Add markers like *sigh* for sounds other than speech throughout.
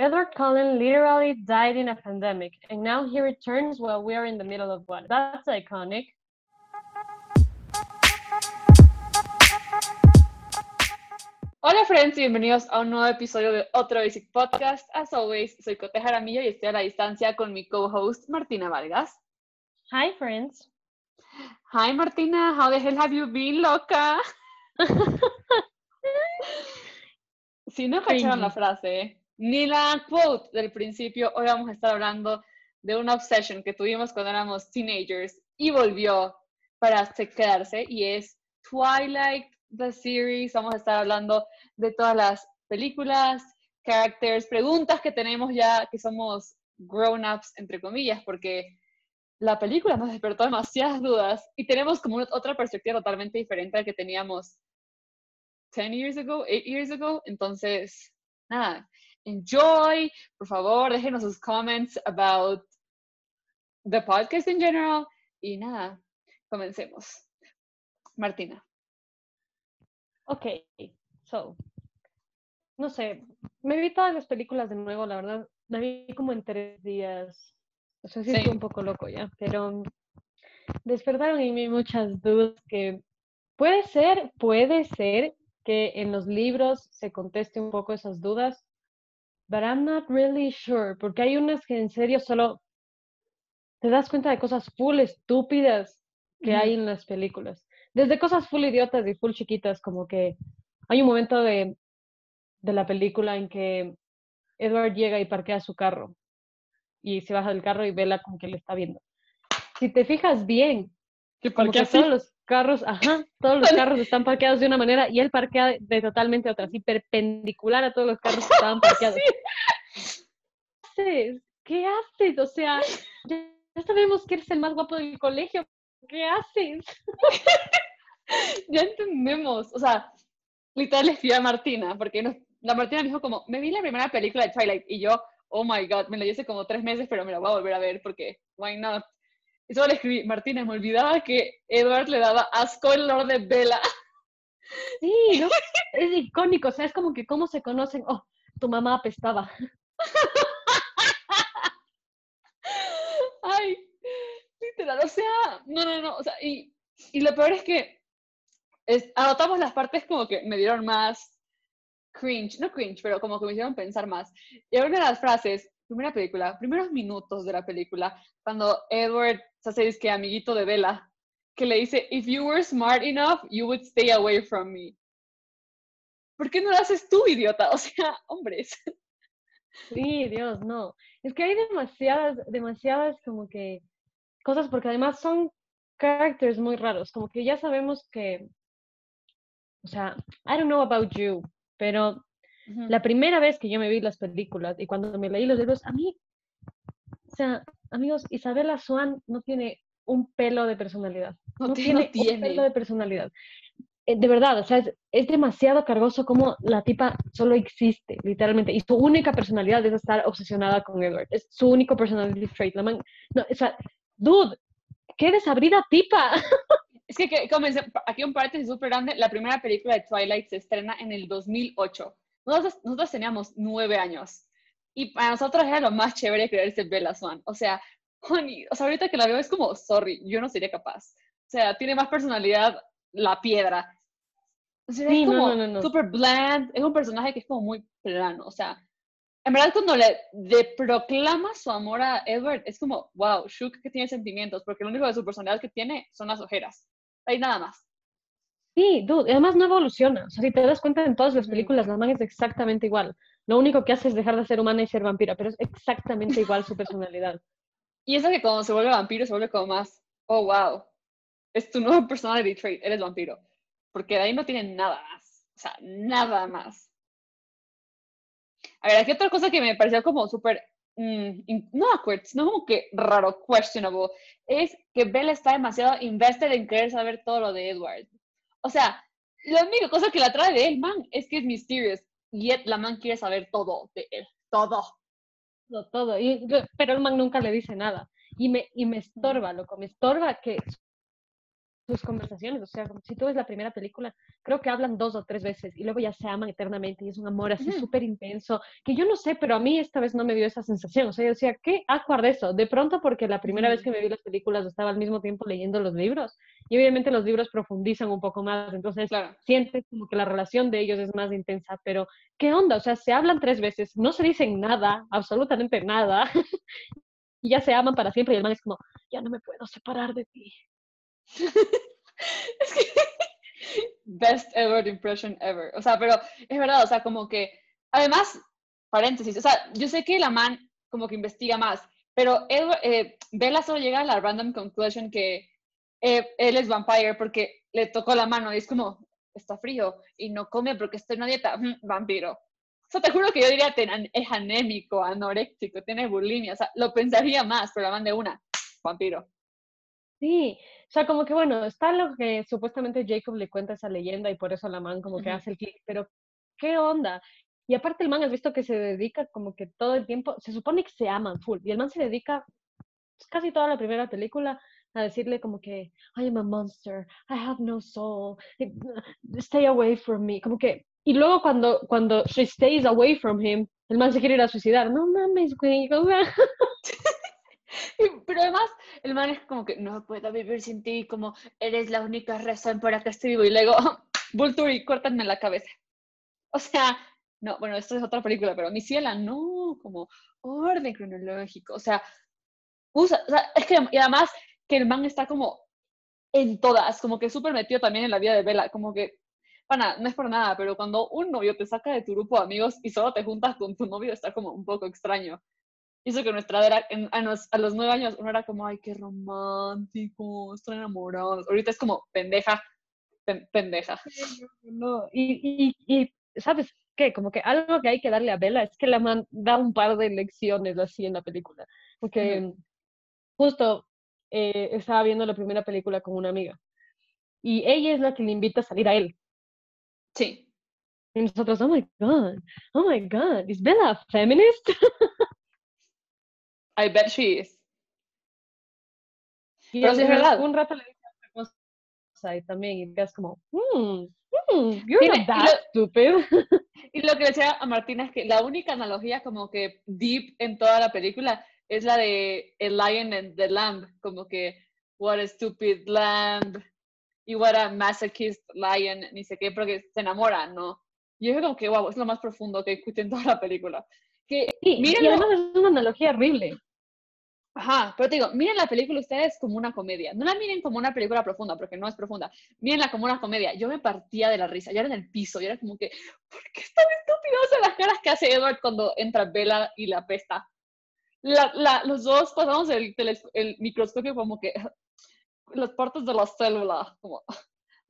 Edward Cullen literally died in a pandemic, and now he returns while we are in the middle of one. That's iconic. Hola friends y bienvenidos a un nuevo episodio de otro Basic Podcast. As always, soy Cote Jaramillo y estoy a la distancia con mi co-host Martina Vargas. Hi friends. Hi Martina, how the hell have you been, loca? *laughs* si no cacharon la frase, ni la quote del principio, hoy vamos a estar hablando de una obsession que tuvimos cuando éramos teenagers y volvió para quedarse y es Twilight, the series. Vamos a estar hablando de todas las películas, characters, preguntas que tenemos ya que somos grown-ups, entre comillas, porque la película nos despertó demasiadas dudas y tenemos como otra perspectiva totalmente diferente a la que teníamos 10 years ago, 8 years ago. Entonces, nada, enjoy. Por favor, déjenos sus comments about the podcast in general. Y nada, comencemos. Martina. Ok, so, no sé, me vi todas las películas de nuevo, la verdad, me vi como en tres días. O sea, sí, estoy un poco loco ya, pero despertaron en mí muchas dudas que puede ser, puede ser que en los libros se conteste un poco esas dudas, but I'm not really sure, porque hay unas que en serio solo te das cuenta de cosas full estúpidas que hay en las películas. Desde cosas full idiotas y full chiquitas, como que hay un momento de, de la película en que Edward llega y parquea su carro y se baja del carro y vela como que le está viendo. Si te fijas bien, que como que todos los carros, ajá, todos los carros están parqueados de una manera y él parquea de totalmente otra, así perpendicular a todos los carros que estaban *laughs* parqueados. ¿Qué haces? ¿Qué haces? O sea, ya, sabemos que eres el más guapo del colegio. ¿Qué haces? *laughs* ya entendemos. O sea, literal le a Martina, porque la Martina me dijo como, me vi la primera película de Twilight y yo, oh my god, me la hice como tres meses, pero me la voy a volver a ver porque, why not? Y solo le escribí, Martina, me olvidaba que Edward le daba asco el olor de Bella. Sí, ¿no? es icónico, o sea, es como que cómo se conocen, oh, tu mamá apestaba. *laughs* Ay, literal, o sea, no, no, no, o sea, y, y lo peor es que es, anotamos las partes como que me dieron más cringe, no cringe, pero como que me hicieron pensar más. Y una de las frases primera película, primeros minutos de la película, cuando Edward se hace que amiguito de Bella, que le dice, if you were smart enough, you would stay away from me. ¿Por qué no lo haces tú, idiota? O sea, hombres. Sí, Dios, no. Es que hay demasiadas, demasiadas como que cosas, porque además son characters muy raros, como que ya sabemos que, o sea, I don't know about you, pero la primera vez que yo me vi las películas y cuando me leí los libros, a mí, o sea, amigos, Isabela Swan no tiene un pelo de personalidad. No, tiene, un pelo de personalidad. Eh, de verdad, o sea, es, demasiado cargoso como la tipa solo existe, literalmente. Y su única personalidad es estar obsesionada con Edward. Es su único personality trait. La man, no, o sea, dude, qué desabrida tipa. Es que, que comencé, aquí un paréntesis súper grande. La primera película de Twilight se estrena en el 2008. Nosotros, teníamos nueve años y para nosotros era lo más chévere creerse Bella Swan. O sea, honey, o sea, ahorita que la veo es como, sorry, yo no sería capaz. O sea, tiene más personalidad la piedra. O sea, es como no, no, super bland, es un personaje que es como muy plano. O sea, en verdad cuando le, proclama su amor a Edward, es como, wow, Shook que tiene sentimientos, porque lo único de su personalidad que tiene son las ojeras. Hay nada más. Sí, dude, además no evoluciona. O sea, si te das cuenta en todas las películas, la man es exactamente igual. Lo único que hace es dejar de ser humana y ser vampira, pero es exactamente *laughs* igual su personalidad. Y eso que cuando se vuelve vampiro se vuelve como más, oh, wow, es tu nuevo personality trait, eres vampiro. Porque de ahí no tiene nada más. O sea, nada más. A ver, aquí otra cosa que me pareció como súper, mm, no awkward, sino como que raro, questionable, es que Bella está demasiado invested en querer saber todo lo de Edward. O sea, la única cosa que la trae de él, man, es que es mysterious. Y la man quiere saber todo de él. Todo. Todo, todo. Y, pero el man nunca le dice nada. Y me, y me estorba, loco. Me estorba que sus conversaciones, o sea, si tú ves la primera película, creo que hablan dos o tres veces y luego ya se aman eternamente y es un amor así súper intenso, que yo no sé, pero a mí esta vez no me dio esa sensación, o sea, yo decía, ¿qué acuerdo eso? De pronto porque la primera vez que me vi las películas estaba al mismo tiempo leyendo los libros y obviamente los libros profundizan un poco más, entonces sientes como que la relación de ellos es más intensa, pero ¿qué onda? O sea, se hablan tres veces, no se dicen nada, absolutamente nada, *laughs* y ya se aman para siempre y el man es como, ya no me puedo separar de ti. *laughs* es que best ever impression ever. O sea, pero es verdad, o sea, como que, además, paréntesis, o sea, yo sé que la man como que investiga más, pero eh, Bella solo llega a la random conclusion que eh, él es vampire porque le tocó la mano y es como, está frío y no come porque está en una dieta, vampiro. O sea, te juro que yo diría, es anémico, anoréxico, tiene bulimia, o sea, lo pensaría más, pero la man de una, vampiro. Sí, o sea, como que bueno, está lo que supuestamente Jacob le cuenta esa leyenda y por eso la man como que hace el clic, pero ¿qué onda? Y aparte el man has visto que se dedica como que todo el tiempo, se supone que se aman full, y el man se dedica pues, casi toda la primera película a decirle como que I am a monster, I have no soul, eh, stay away from me, como que, y luego cuando, cuando she stays away from him, el man se quiere ir a suicidar, no mames, güey, o sea... *laughs* Pero además, el man es como que no puedo vivir sin ti, como eres la única razón para que esté vivo. Y luego, *laughs* Vulture, córtanme la cabeza. O sea, no, bueno, esto es otra película, pero mi ciela, no, como orden cronológico. O sea, usa, o sea, es que, y además que el man está como en todas, como que súper metido también en la vida de Bella, como que, bueno, no es por nada, pero cuando un novio te saca de tu grupo de amigos y solo te juntas con tu novio, está como un poco extraño hizo que nuestra era, a, los, nueve años, uno era como, ay, qué romántico, estoy enamorado. Ahorita es como, pendeja, pendeja. No, y, y, ¿sabes qué? Como que algo que hay que darle a Bella es que la man da un par de lecciones así en la película. Porque justo eh, estaba viendo la primera película con una amiga. Y ella es la que le invita a salir a él. Sí. Y nosotros, oh my God, oh my God, ¿is Bella feminist? *laughs* I bet she is. Y Pero es verdad. Un rato le dije otra cosa y también, y es como, mmm, mm, you're not that stupid. *laughs* *laughs* Y lo que decía a Martina es que la única analogía como que deep en toda la película es la de el lion and the lamb, como que what a stupid lamb y what a masochist lion, ni sé qué, porque se enamoran, ¿no? Y yo creo como que, wow, es lo más profundo que escuché en toda la película. Que, sí, y además es una analogía horrible. Ajá, pero te digo, miren la película ustedes como una comedia. No la miren como una película profunda, porque no es profunda. Mírenla como una comedia. Yo me partía de la risa. Yo era en el piso. Yo era como que, ¿por qué es tan estúpido las caras que hace Edward cuando entra Bella y la pesta? La, la, los dos pasamos el, el, microscopio como que las partes de la célula, como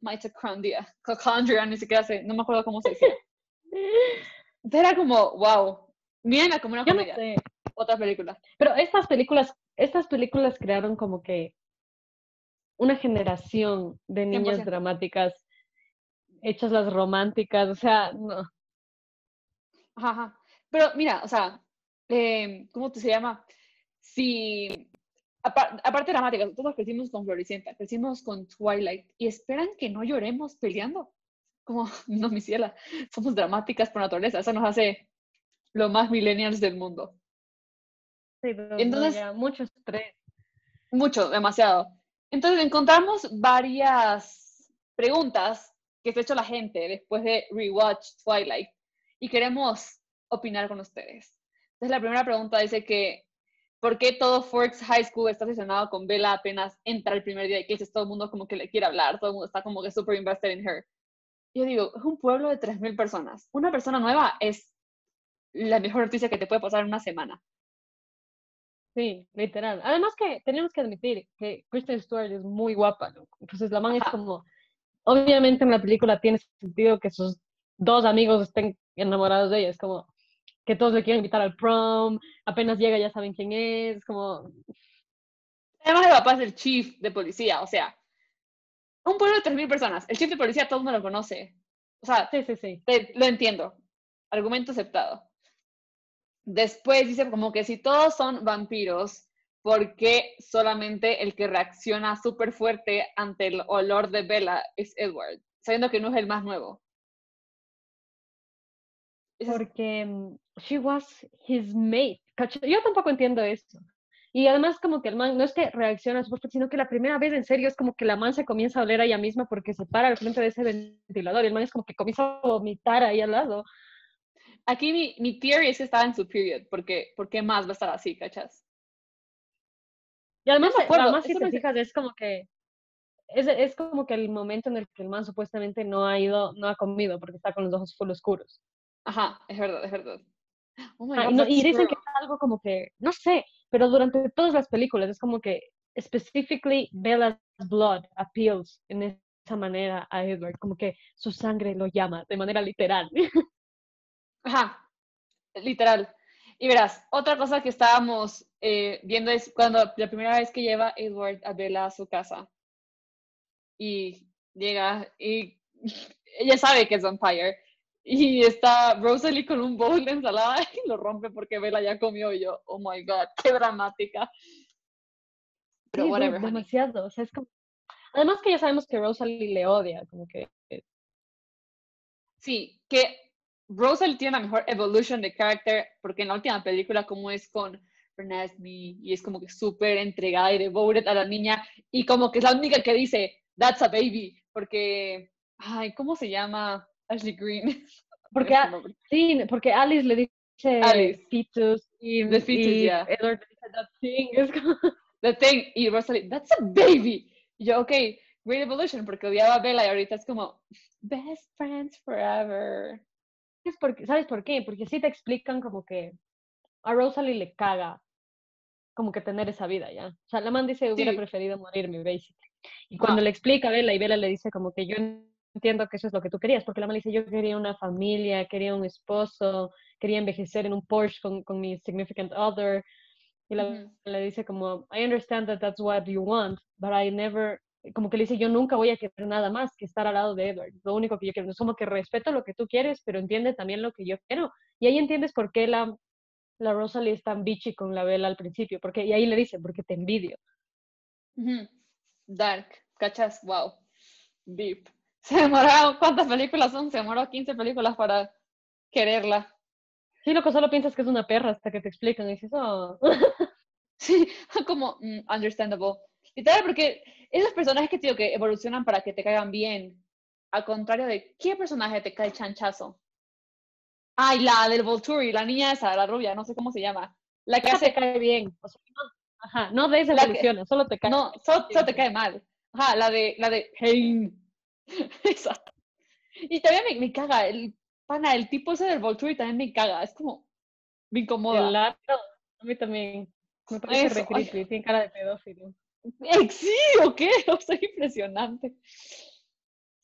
mitochondria, cochondria, ni siquiera sé, no me acuerdo cómo se dice. *laughs* Era como, wow, Mírenla como una comedia otra película. Pero estas películas, estas películas crearon como que una generación de niñas dramáticas, hechas las románticas, o sea, no. Ajá, Pero mira, o sea, eh, ¿cómo se llama? Si, aparte dramáticas, todos crecimos con Floricienta, crecimos con Twilight y esperan que no lloremos peleando. Como, *laughs* no, mi ciela, somos dramáticas por naturaleza, eso nos hace lo más millennials del mundo. Entonces, mucho estrés. Mucho, demasiado. Entonces encontramos varias preguntas que se ha hecho la gente después de rewatch Twilight y queremos opinar con ustedes. Entonces la primera pregunta dice que ¿por qué todo Forks High School está obsesionado con Bella apenas entra el primer día de clases? Todo el mundo como que le quiere hablar, todo el mundo está como que super invested in her. Yo digo, es un pueblo de 3.000 personas. Una persona nueva es la mejor noticia que te puede pasar en una semana. Sí, literal. Además que tenemos que admitir que Kristen Stewart es muy guapa, ¿no? Entonces la man es como, obviamente en la película tiene sentido que sus dos amigos estén enamorados de ella, es como que todos le quieren invitar al prom, apenas llega ya saben quién es, como... Además el papá es el chief de policía, o sea, un pueblo de 3.000 personas, el chief de policía todo el mundo lo conoce. O sea, sí, sí, sí. lo entiendo. Argumento aceptado. Después dice como que si todos son vampiros, por qué solamente el que reacciona súper fuerte ante el olor de Bella es Edward, sabiendo que no es el más nuevo. Porque mm, she was his mate. Yo tampoco entiendo eso. Y además como que el man no es que reacciona sino que la primera vez en serio es como que la man se comienza a oler a ella misma porque se para al frente de ese ventilador y el man es como que comienza a vomitar ahí al lado. Aquí mi, mi theory es que estaba en su period, porque ¿por qué más va a estar así, cachas? Y además, además si te fijas, es como que es, es, como que el momento en el que el man supuestamente no ha ido, no ha comido porque está con los ojos full oscuros. Ajá, es verdad, es verdad. Oh y, dicen que es algo como que, no sé, pero durante todas las películas es como que specifically Bella's blood appeals en esa manera a Edward, como que su sangre lo llama de manera literal. *laughs* Ajá, literal. Y verás, otra cosa que estábamos eh, viendo es cuando la primera vez que lleva Edward a Bella a su casa y llega y *laughs* ella sabe que es vampire y está Rosalie con un bowl de ensalada *laughs* y lo rompe porque Bella ya comió y yo, oh my god, qué dramática. Pero whatever. Demasiado, o sea, es como... Además que ya sabemos que Rosalie le odia, como que... Sí, que Rosalie tiene la mejor evolution de carácter porque en la última película como es con Renesmee y es como que súper entregada y devoted a la niña y como que es la única que dice, that's a baby, porque, ay, ¿cómo se llama? Ashley Green. *laughs* Porque, sí, porque Alice le dice Alice. fetus y, The fetus, y yeah. Edward dice that thing. *laughs* Es como... The thing. Y Rosalie, that's a baby. Y yo, ok, great evolution, porque odiaba a Bella y ahorita es como, best friends forever. Porque, ¿Sabes por qué? Porque sí te explican como que a Rosalie le caga como que tener esa vida, ¿ya? O sea, la man dice, hubiera preferido morirme, basically. Y cuando le explica a Bella y Bella le dice como que yo entiendo que eso es lo que tú querías, porque la mamá dice, yo quería una familia, quería un esposo, quería envejecer en un Porsche con, con mi significant other. Y la, le dice como, I understand that that's what you want, but I never, como que le dice, yo nunca voy a querer nada más que estar al lado de Edward. Lo único que yo quiero es como que respeto lo que tú quieres, pero entiende también lo que yo quiero. Y ahí entiendes por qué la, la Rosalie es tan bitchy con la Bella al principio, porque, y ahí le dice, porque te envidio. Dark, cachas, wow, deep. *laughs* Se demoró, ¿cuántas películas son? Se demoró 15 películas para quererla. Sí, lo que solo piensas que es una perra hasta que te explican y dices, oh. *laughs* sí, *laughs* como mm, understandable. Y tal, porque esos personajes que digo que evolucionan para que te caigan bien, al contrario de qué personaje te cae chanchazo. Ay, la del Volturi, la niña esa, la rubia, no sé cómo se llama. La que hace... cae bien. ajá, no de esa solo te cae. No, solo, te cae mal. Ajá, la de, la de *laughs* Exacto. Y también me, caga, el pana, el tipo ese del Volturi también me caga, es como, me incomoda. a mí también, me parece re creepy, tiene cara de pedófilo. *laughs* Sí, ¿o qué? O sea, impresionante.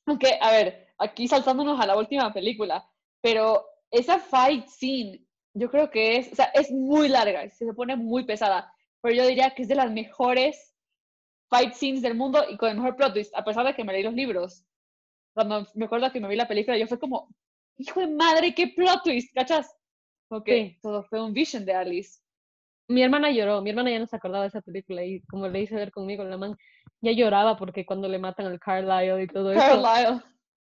Aunque, a ver, aquí saltándonos a la última película, pero esa fight scene, yo creo que es, o sea, es muy larga, se pone muy pesada, pero yo diría que es de las mejores fight scenes del mundo y con el mejor plot twist, a pesar de que me leí los libros cuando me acuerdo que me vi la película, yo fue como, hijo de madre, qué plot twist, ¿cachas? Ok, todo fue un vision de Alice. Mi hermana lloró, mi hermana ya no se acordaba de esa película y como le hice ver conmigo, la man ya lloraba porque cuando le matan al Carlisle y todo eso. Carlisle.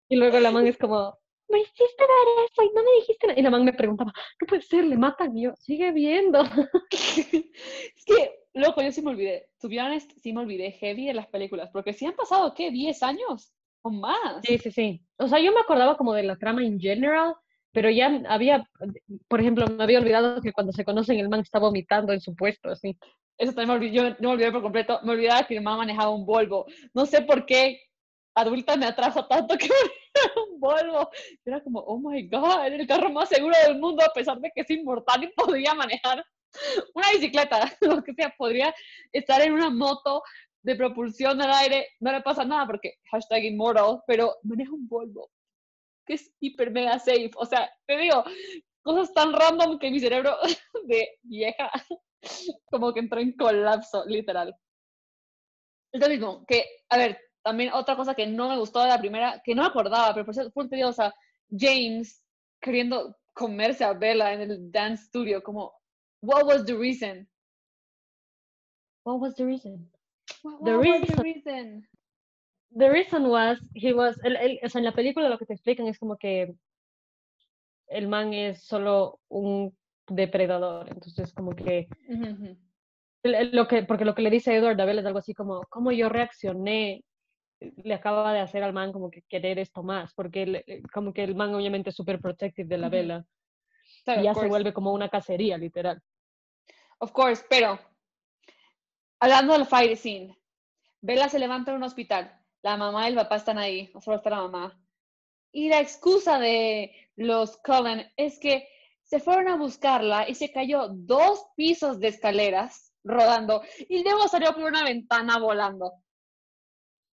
Y luego la man es como, me hiciste ver eso y no me dijiste nada. Y la man me preguntaba, no puede ser, le matan. Y yo, sigue viendo. *laughs* es que, loco, yo sí me olvidé. To be honest, sí me olvidé heavy de las películas, porque si han pasado, ¿qué? ¿10 años? más. Sí, sí, sí. O sea, yo me acordaba como de la trama en general, pero ya había, por ejemplo, me había olvidado que cuando se conocen el man está vomitando en su puesto, así. Eso también me olvidé, yo no me olvidé por completo, me olvidaba que el man manejaba un Volvo. No sé por qué adulta me atrajo tanto que *laughs* un Volvo. Era como, oh my god, era el carro más seguro del mundo a pesar de que es inmortal y podría manejar una bicicleta, *laughs* lo que sea, podría estar en una moto de propulsión al aire, no le pasa nada porque hashtag immortal, pero maneja un Volvo, que es hiper mega safe. O sea, te digo, cosas tan random que mi cerebro *laughs* de vieja *laughs* como que entró en colapso, literal. Es lo mismo, que, a ver, también otra cosa que no me gustó de la primera, que no me acordaba, pero por eso fue un o sea, James queriendo comerse a Bella en el dance studio, como, what was the reason? What was the reason? What, The what was reason- the reason? The reason was, he was, el- el- o sea, en la película lo que te explican es como que el man es solo un depredador, entonces como que el- el- lo que, porque lo que le dice Edward Abel es algo así como, ¿cómo yo reaccioné? Le acaba de hacer al man como que querer esto más, porque eh, como que el man obviamente es súper protective de la Ujú. vela, Claro, y ya of se course. vuelve como una cacería, literal. Of course, pero hablando del fight scene, Bella se levanta en un hospital, la mamá y el papá están ahí, o solo está la mamá. Y la excusa de los Cullen es que se fueron a buscarla y se cayó dos pisos de escaleras rodando y luego salió por una ventana volando.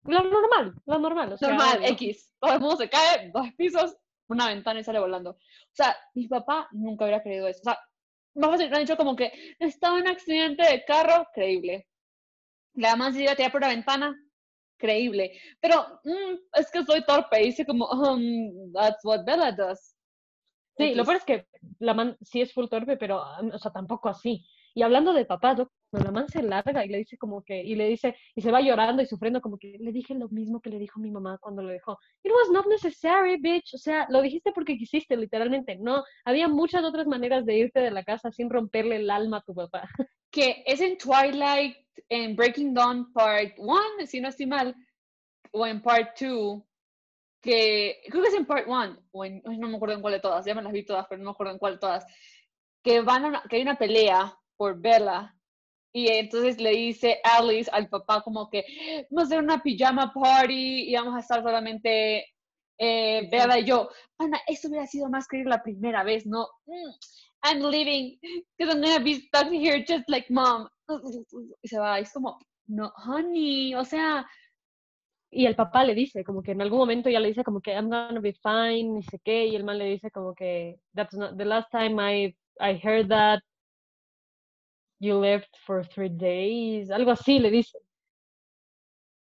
Lo normal, lo normal. O sea, Normal, obvio. X. Todo el mundo se cae, dos pisos, una ventana y sale volando. O sea, mi papá nunca hubiera creído eso. O sea, más fácil, me han dicho como que estaba en un accidente de carro, creíble. La mamá se iba a tirar por la ventana, creíble. Pero mm, es que soy torpe, dice como, um, that's what Bella does. Sí, lo X. peor es que la man sí es full torpe, pero, ah, o sea, tampoco así. Y hablando de papás, cuando la man se larga y le dice como que, y le dice, y se va llorando y sufriendo como que, le dije lo mismo que le dijo mi mamá cuando lo dejó. It was not necessary, bitch. O sea, lo dijiste porque quisiste, literalmente. No, había muchas otras maneras de irte de la casa sin romperle el alma a tu papá. *laughs* que es en Twilight, en Breaking Dawn Part 1, si no estoy mal, o en Part 2, que creo que es en Part 1, o en, no me acuerdo en cuál de todas, ya me las vi todas, pero no me acuerdo en cuál de todas, que, van que hay una pelea por Bella, y entonces le dice Alice al papá como que vamos a hacer una pijama party y vamos a estar solamente eh, Bella y yo. Ana, eso hubiera sido más creíble la primera vez, ¿no? Mm, I'm leaving because I'm gonna be stuck here just like mom. Y se va, y es como, no, honey, o sea, Y el papá le dice, como que en algún momento ya le dice como que I'm gonna be fine, ni sé qué, y el man le dice como que that's not the last time I, I heard that you left for three days, algo así le dice.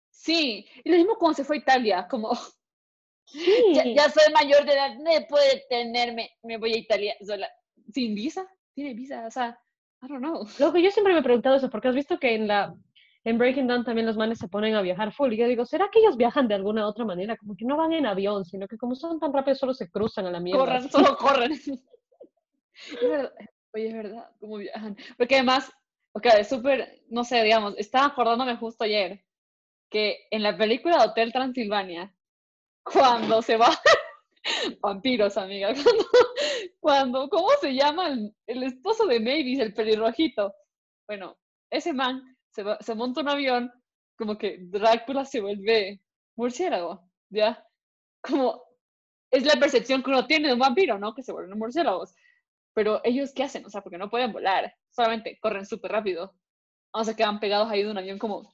sí. Y lo mismo cuando se fue a Italia, como, Sí, *laughs* ya, ya soy mayor de edad, me puede tenerme, me voy a Italia sola. ¿Sin visa? ¿Tiene visa? O sea, I don't know. Lo que yo siempre me he preguntado eso, porque has visto que en la en Breaking Down también los manes se ponen a viajar full. Y yo digo, ¿será que ellos viajan de alguna otra manera? Como que no van en avión, sino que como son tan rápidos solo se cruzan a la mierda. corran, así. solo corran. *laughs* Oye, es verdad, cómo viajan. Porque además, ok, es súper, no sé, digamos, estaba acordándome justo ayer que en la película Hotel Transilvania, cuando se va, *laughs* vampiros, amiga, *laughs* cuando, cuando, ¿cómo se llama el, el esposo de Mavis, el pelirrojito? Bueno, ese man se, va- se monta un avión, como que Drácula se vuelve murciélago, ¿ya? Como es la percepción que uno tiene de un vampiro, ¿no? Que se vuelven murciélagos. Pero ellos, ¿qué hacen? O sea, porque no pueden volar, solamente corren súper rápido. O se quedan pegados ahí de un avión como...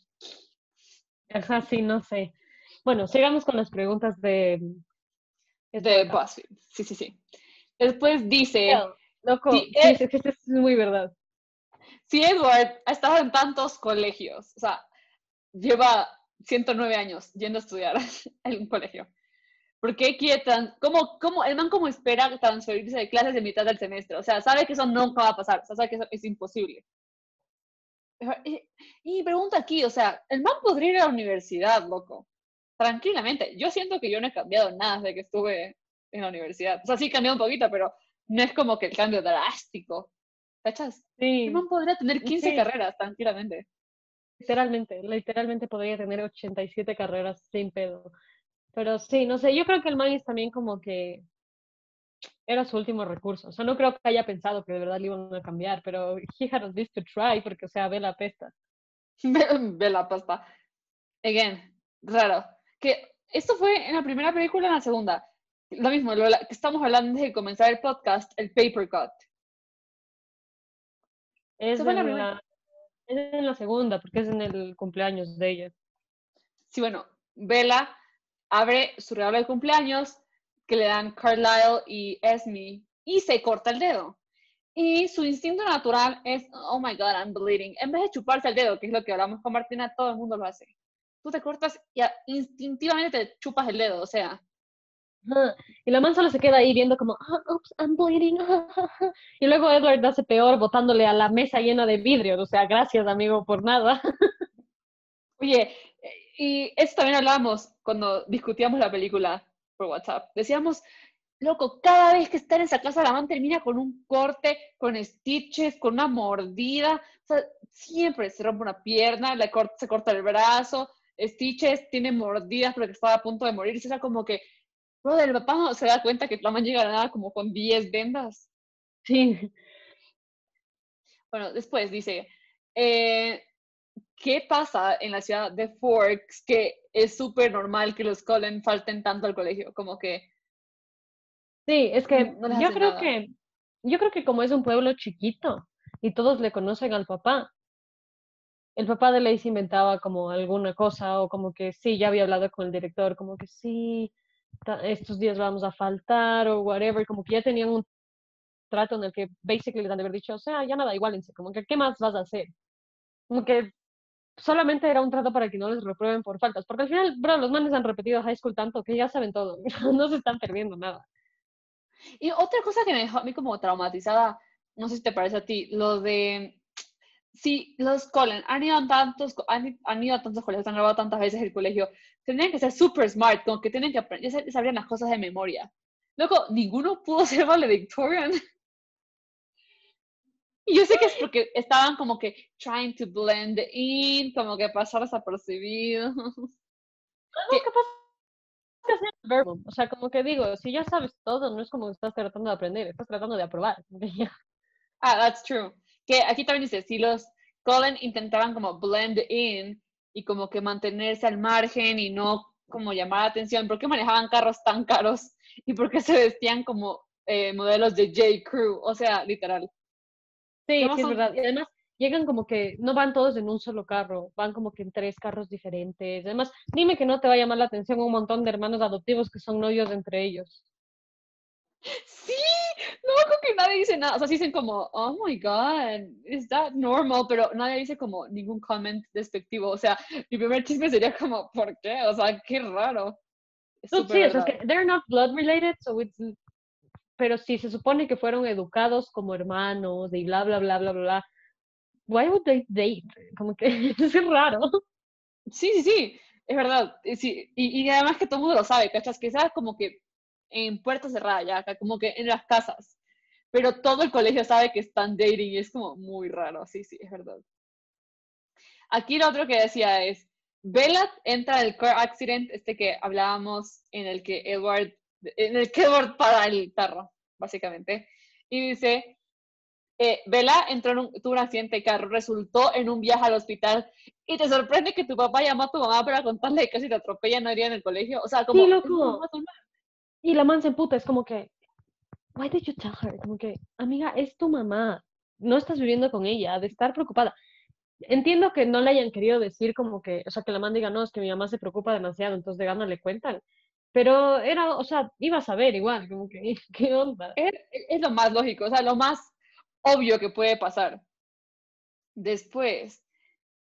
Ajá, sí, no sé. Bueno, sigamos con las preguntas de... de. BuzzFeed. Sí, sí, sí. Después dice, Loco, Sí, sí, es que esto es muy verdad. si Edward ha estado en tantos colegios, o sea, lleva 109 años yendo a estudiar *laughs* en un colegio, ¿por qué quiere cómo, cómo, el man cómo espera transferirse de clases de mitad del semestre? O sea, sabe que eso nunca va a pasar, o sea, sabe que eso es imposible. Y, pregunta aquí, o sea, el man podría ir a la universidad, loco, tranquilamente. Yo siento que yo no he cambiado nada desde que estuve en la universidad. O sea, sí he cambiado un poquito, pero no es como que el cambio drástico. ¿Cachas? Sí, El man podría tener 15 Sí. carreras tranquilamente. literalmente, literalmente podría tener 87 carreras sin pedo. Pero sí, no sé, yo creo que el man es también como que era su último recurso. O sea, no creo que haya pensado que de verdad le iban a cambiar, pero he had at least to try, porque, o sea, ve la pesta. Ve, *laughs* ve la pasta. Again, raro. Que esto fue en la primera película en la segunda. Lo mismo, lo la- que estamos hablando antes de comenzar el podcast, el paper cut. Es la en primera. la, es en la segunda, porque es en el cumpleaños de ella. Sí, bueno, Bella abre su regalo de cumpleaños que le dan Carlisle y Esme y se corta el dedo. Y su instinto natural es, oh my god, I'm bleeding. En vez de chuparse el dedo, que es lo que hablamos con Martina, todo el mundo lo hace. Tú te cortas y instintivamente te chupas el dedo, o sea, Y la man solo se queda ahí viendo como, oh, oops, I'm bleeding. Y luego Edward hace peor botándole a la mesa llena de vidrio. O sea, gracias, amigo, por nada. *laughs* Oye, y esto también hablábamos cuando discutíamos la película por WhatsApp. Decíamos, loco, cada vez que está en esa casa la man termina con un corte, con stitches, con una mordida. O sea, siempre se rompe una pierna, le se corta el brazo, stitches, tiene mordidas porque estaba a punto de morir. Y era como que, brother, el papá no se da cuenta que la man llega a nada como con 10 vendas. Sí. Bueno, después dice, eh, ¿qué pasa en la ciudad de Forks que es súper normal que los Cullen falten tanto al colegio? Como que Sí, es que yo creo que yo creo que como es un pueblo chiquito y todos le conocen al papá, el papá de Lacey inventaba como alguna cosa o como que sí, ya había hablado con el director, como que sí, estos días vamos a faltar o whatever, como que ya tenían un trato en el que basically les han de haber dicho, o sea, ya nada, igualense, como que ¿qué más vas a hacer? Como que solamente era un trato para que no les reprueben por faltas, porque al final, bro, los manes han repetido high school tanto que ya saben todo, *laughs* no se están perdiendo nada. Y otra cosa que me dejó a mí como traumatizada, no sé si te parece a ti, lo de si los Colin han ido a tantos, han, ido a tantos colegios, han grabado tantas veces el colegio, tendrían que ser super smart, como que tienen que aprender, ya sabrían las cosas de memoria. Luego, ninguno pudo *laughs* ser valedictorian. Y yo sé que es porque estaban como que trying to blend in, como que pasar desapercibido. ¿Qué pasa? O sea, como que digo, si ya sabes todo, no es como que estás tratando de aprender, estás tratando de aprobar. ah, that's true. Que aquí también dice, si los Colin intentaban como blend in y como que mantenerse al margen y no como llamar la atención, ¿por qué manejaban carros tan caros? ¿Y por qué se vestían como eh, modelos de J. Crew? O sea, literal. Sí, sí, es verdad. Y además, llegan como que no van todos en un solo carro, van como que en tres carros diferentes. Además, dime que no te va a llamar la atención un montón de hermanos adoptivos que son novios entre ellos. Sí, no, como que nadie dice nada. O sea, dicen como, oh my god, is that normal? Pero nadie dice como ningún comment despectivo. O sea, mi primer chisme sería como, ¿por qué? O sea, qué raro. sí, es que they're not blood related, so it's pero si se supone que fueron educados como hermanos y bla, bla, bla, bla, bla, why would they date? Como que *laughs* es raro. Sí, sí, sí, es verdad. Sí, y, y, además que todo el mundo lo sabe, ¿cachas? Que sabes como que en puerta cerrada ya, como que en las casas. Pero todo el colegio sabe que están dating y es como muy raro. Sí, sí, es verdad. Aquí lo otro que decía es, Bella entra en el car accident, este que hablábamos, en el que Edward, en el Edward para el carro, básicamente. Y dice, eh, Bella entró en un, tuvo un accidente de carro, resultó en un viaje al hospital y te sorprende que tu papá llamó a tu mamá para contarle que casi te atropella no iría en el colegio. O sea, como... Sí, loco. Y la man se emputa, es como que, why did you tell her? Como que, amiga, es tu mamá, no estás viviendo con ella, de estar preocupada. Entiendo que no le hayan querido decir como que, o sea, que la man diga, no, es que mi mamá se preocupa demasiado, entonces de gana le cuentan. Pero era, o sea, iba a saber igual, como que, *laughs* ¿qué onda? es lo más lógico, o sea, lo más obvio que puede pasar. Después,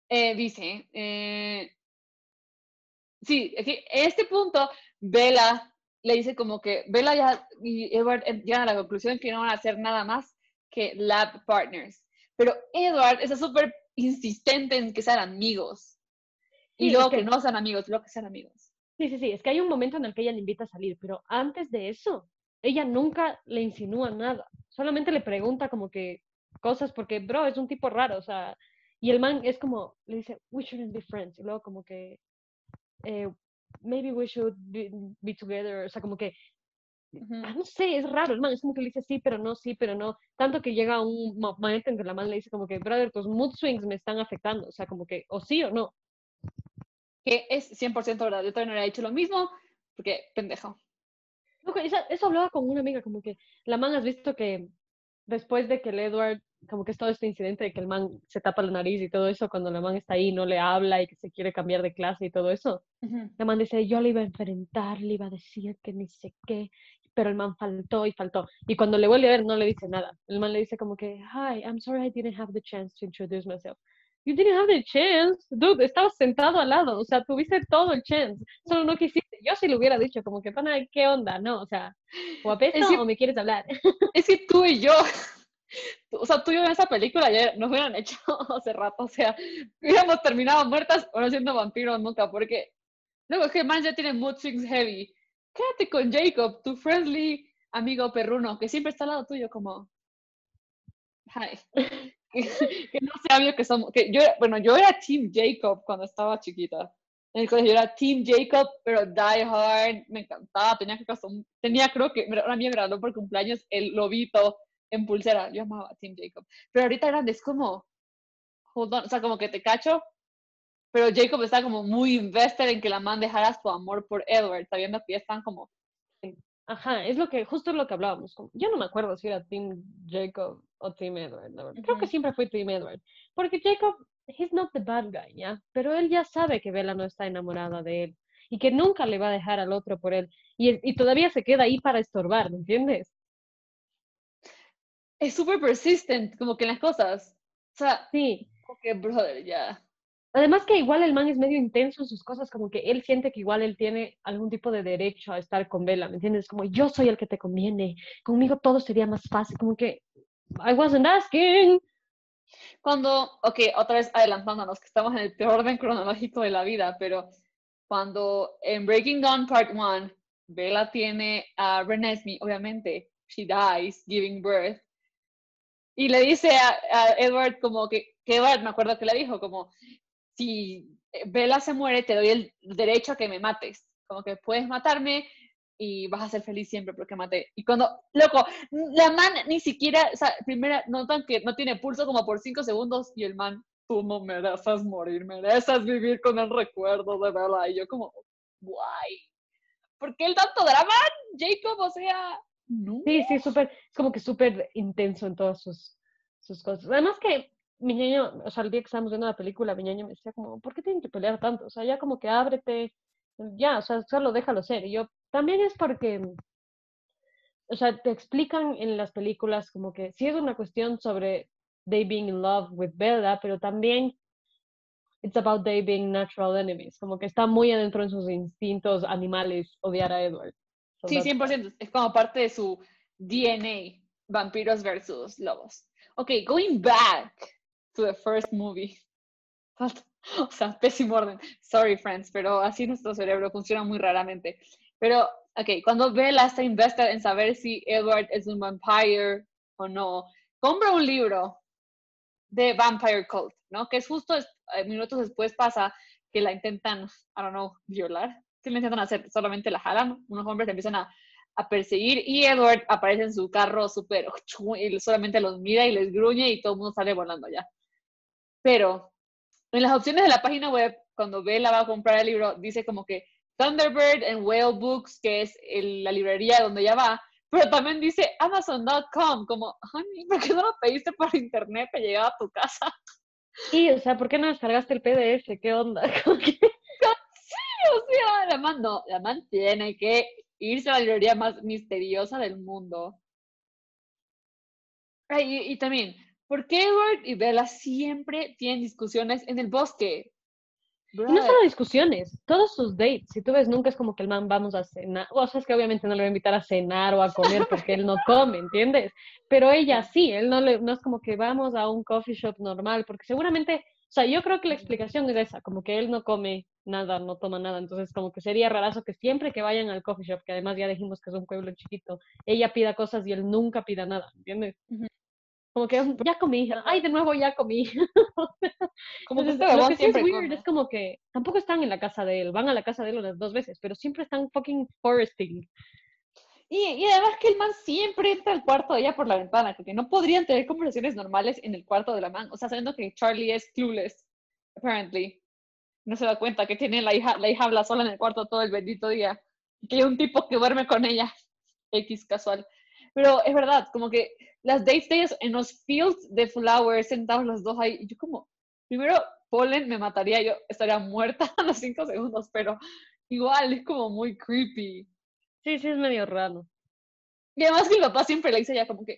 eh, dice, eh, sí, en este punto, Bella le dice como que Bella ya, y Edward llegan a la conclusión que no van a hacer nada más que lab partners. Pero Edward está súper insistente en que sean amigos. Y luego que, que, no sean amigos, luego que sean amigos. Sí, sí, sí, es que hay un momento en el que ella le invita a salir, pero antes de eso, ella nunca le insinúa nada solamente le pregunta como que cosas porque, bro, es un tipo raro, o sea, y el man es como, le dice, we shouldn't be friends, y luego como que, eh, maybe we should be, together, o sea, como que, ah, no sé, es raro, el man es como que le dice sí, pero no, sí, pero no, tanto que llega un momento en que la man le dice como que, brother, tus mood swings me están afectando, o sea, como que, o sí o no. Que es 100% verdad, yo también hubiera dicho lo mismo, porque pendejo eso hablaba con una amiga, como que la man has visto que después de que el Edward, como que es todo este incidente de que el man se tapa la nariz y todo eso, cuando la man está ahí no le habla y que se quiere cambiar de clase y todo eso, la man dice, yo le iba a enfrentar, le iba a decir que ni sé qué, pero el man faltó y faltó. Y cuando le vuelve a ver no le dice nada. El man le dice como que, hi, I'm sorry I didn't have the chance to introduce myself. You didn't have the chance. Dude, estabas sentado al lado. O sea, tuviste todo el chance. Solo no quisiste. Yo sí le hubiera dicho, como que, pana, ¿qué onda? No, o sea, o o me quieres hablar. *laughs* Es que tú y yo, *laughs* o sea, tú y yo en esa película ya nos hubieran hecho *laughs* hace rato. O sea, hubiéramos terminado muertas o no siendo vampiros nunca. Porque luego es que man ya tiene mood swings heavy. Quédate con Jacob, tu friendly amigo perruno, que siempre está al lado tuyo, como. Hi. *laughs* que no sea obvio que somos, que yo, bueno, yo era Team Jacob cuando estaba chiquita. En el colegio era Team Jacob, pero Die Hard, me encantaba, tenía que tenía creo que, una me regaló por cumpleaños el lobito en pulsera, yo amaba a Team Jacob. Pero ahorita grande es como, hold on, o sea, como que te cacho, pero Jacob está como muy invested en que la man dejara su amor por Edward, sabiendo que ya están como Ajá, es lo que, justo lo que hablábamos. Yo no me acuerdo si era Team Jacob o Team Edward, Creo que siempre fue Team Edward. Porque Jacob, he's not the bad guy, ¿ya? Pero él ya sabe que Bella no está enamorada de él y que nunca le va a dejar al otro por él. Y, y todavía se queda ahí para estorbar, ¿me entiendes? Es súper persistent, como que en las cosas. O sea, sí. Que, brother, ya. Además que igual el man es medio intenso en sus cosas, como que él siente que igual él tiene algún tipo de derecho a estar con Bella, ¿me entiendes? Como yo soy el que te conviene, conmigo todo sería más fácil, como que I wasn't asking. Cuando, ok, otra vez adelantándonos, que estamos en el peor orden cronológico de la vida, pero cuando en Breaking Dawn Part 1, Bella tiene a Renesmee, obviamente, she dies giving birth, y le dice a, Edward como que, que Edward, me acuerdo que le dijo como, si Bella se muere, te doy el derecho a que me mates. Como que puedes matarme y vas a ser feliz siempre porque maté. Y cuando, loco, la man ni siquiera, o sea, primera, notan que no tiene pulso como por cinco segundos y el man, tú no mereces morir, mereces vivir con el recuerdo de Bella. Y yo como, guay. ¿Por qué el tanto drama, Jacob? O sea, no. Sí, sí, súper, es como que súper intenso en todas sus, sus cosas. Además que mi niño, o sea, el día que estábamos viendo la película, mi niño me decía como, ¿por qué tienen que pelear tanto? O sea, ya como que ábrete, ya, o sea, solo déjalo ser. Y yo, también es porque, o sea, te explican en las películas como que sí es una cuestión sobre they being in love with Bella, pero también it's about they being natural enemies, como que está muy adentro en sus instintos animales odiar a Edward. sí, 100%, es como parte de su DNA, vampiros versus lobos. Ok, going back to the first movie. *laughs* O sea, pésimo orden. Sorry, friends, pero así nuestro cerebro funciona muy raramente. Pero, ok, cuando Bella está invested en saber si Edward es un vampire o no, compra un libro de Vampire Cult, ¿no? Que es justo eh, minutos después pasa que la intentan, I don't know, violar. Si le intentan hacer, solamente la jalan, unos hombres empiezan a, a perseguir y Edward aparece en su carro súper y solamente los mira y les gruñe y todo el mundo sale volando ya. Pero en las opciones de la página web, cuando Bella va a comprar el libro, dice como que Thunderbird and Whale Books, que es la librería donde ella va, pero también dice Amazon.com, como, honey, ¿por qué no lo pediste por internet que llegaba a tu casa? Sí, o sea, ¿por qué no descargaste el PDF? ¿Qué onda? *laughs* *laughs* sí, o sea, la man no, la man tiene que irse a la librería más misteriosa del mundo. y también, ¿Por qué Edward y Bella siempre tienen discusiones en el bosque? No solo discusiones, todos sus dates, si tú ves, nunca es como que el man vamos a cenar, o sea, es que obviamente no le va a invitar a cenar o a comer porque él no come, ¿entiendes? Pero ella sí, él no, le, no es como que vamos a un coffee shop normal, porque seguramente, o sea, yo creo que la explicación es esa, como que él no come nada, no toma nada, entonces como que sería rarazo que siempre que vayan al coffee shop, que además ya dijimos que es un pueblo chiquito, ella pida cosas y él nunca pida nada, ¿entiendes? Como que ya comí, ay, de nuevo ya comí. *laughs* como que lo que es weird es como que tampoco están en la casa de él, van a la casa de él unas dos veces, pero siempre están fucking foresting. Y, y, además que el man siempre entra al cuarto de ella por la ventana, porque no podrían tener conversaciones normales en el cuarto de la man. O sea, sabiendo que Charlie es clueless, apparently. No se da cuenta que tiene la hija, la hija habla sola en el cuarto todo el bendito día. Y que hay un tipo que duerme con ella. X casual. Pero es verdad, como que las dates de en los fields de flowers, sentados los dos ahí, yo como, primero, Polen me mataría, yo estaría muerta *laughs* a los cinco segundos, pero igual es como muy creepy. Sí, sí, es medio raro. Y además que mi papá siempre le dice ya como que,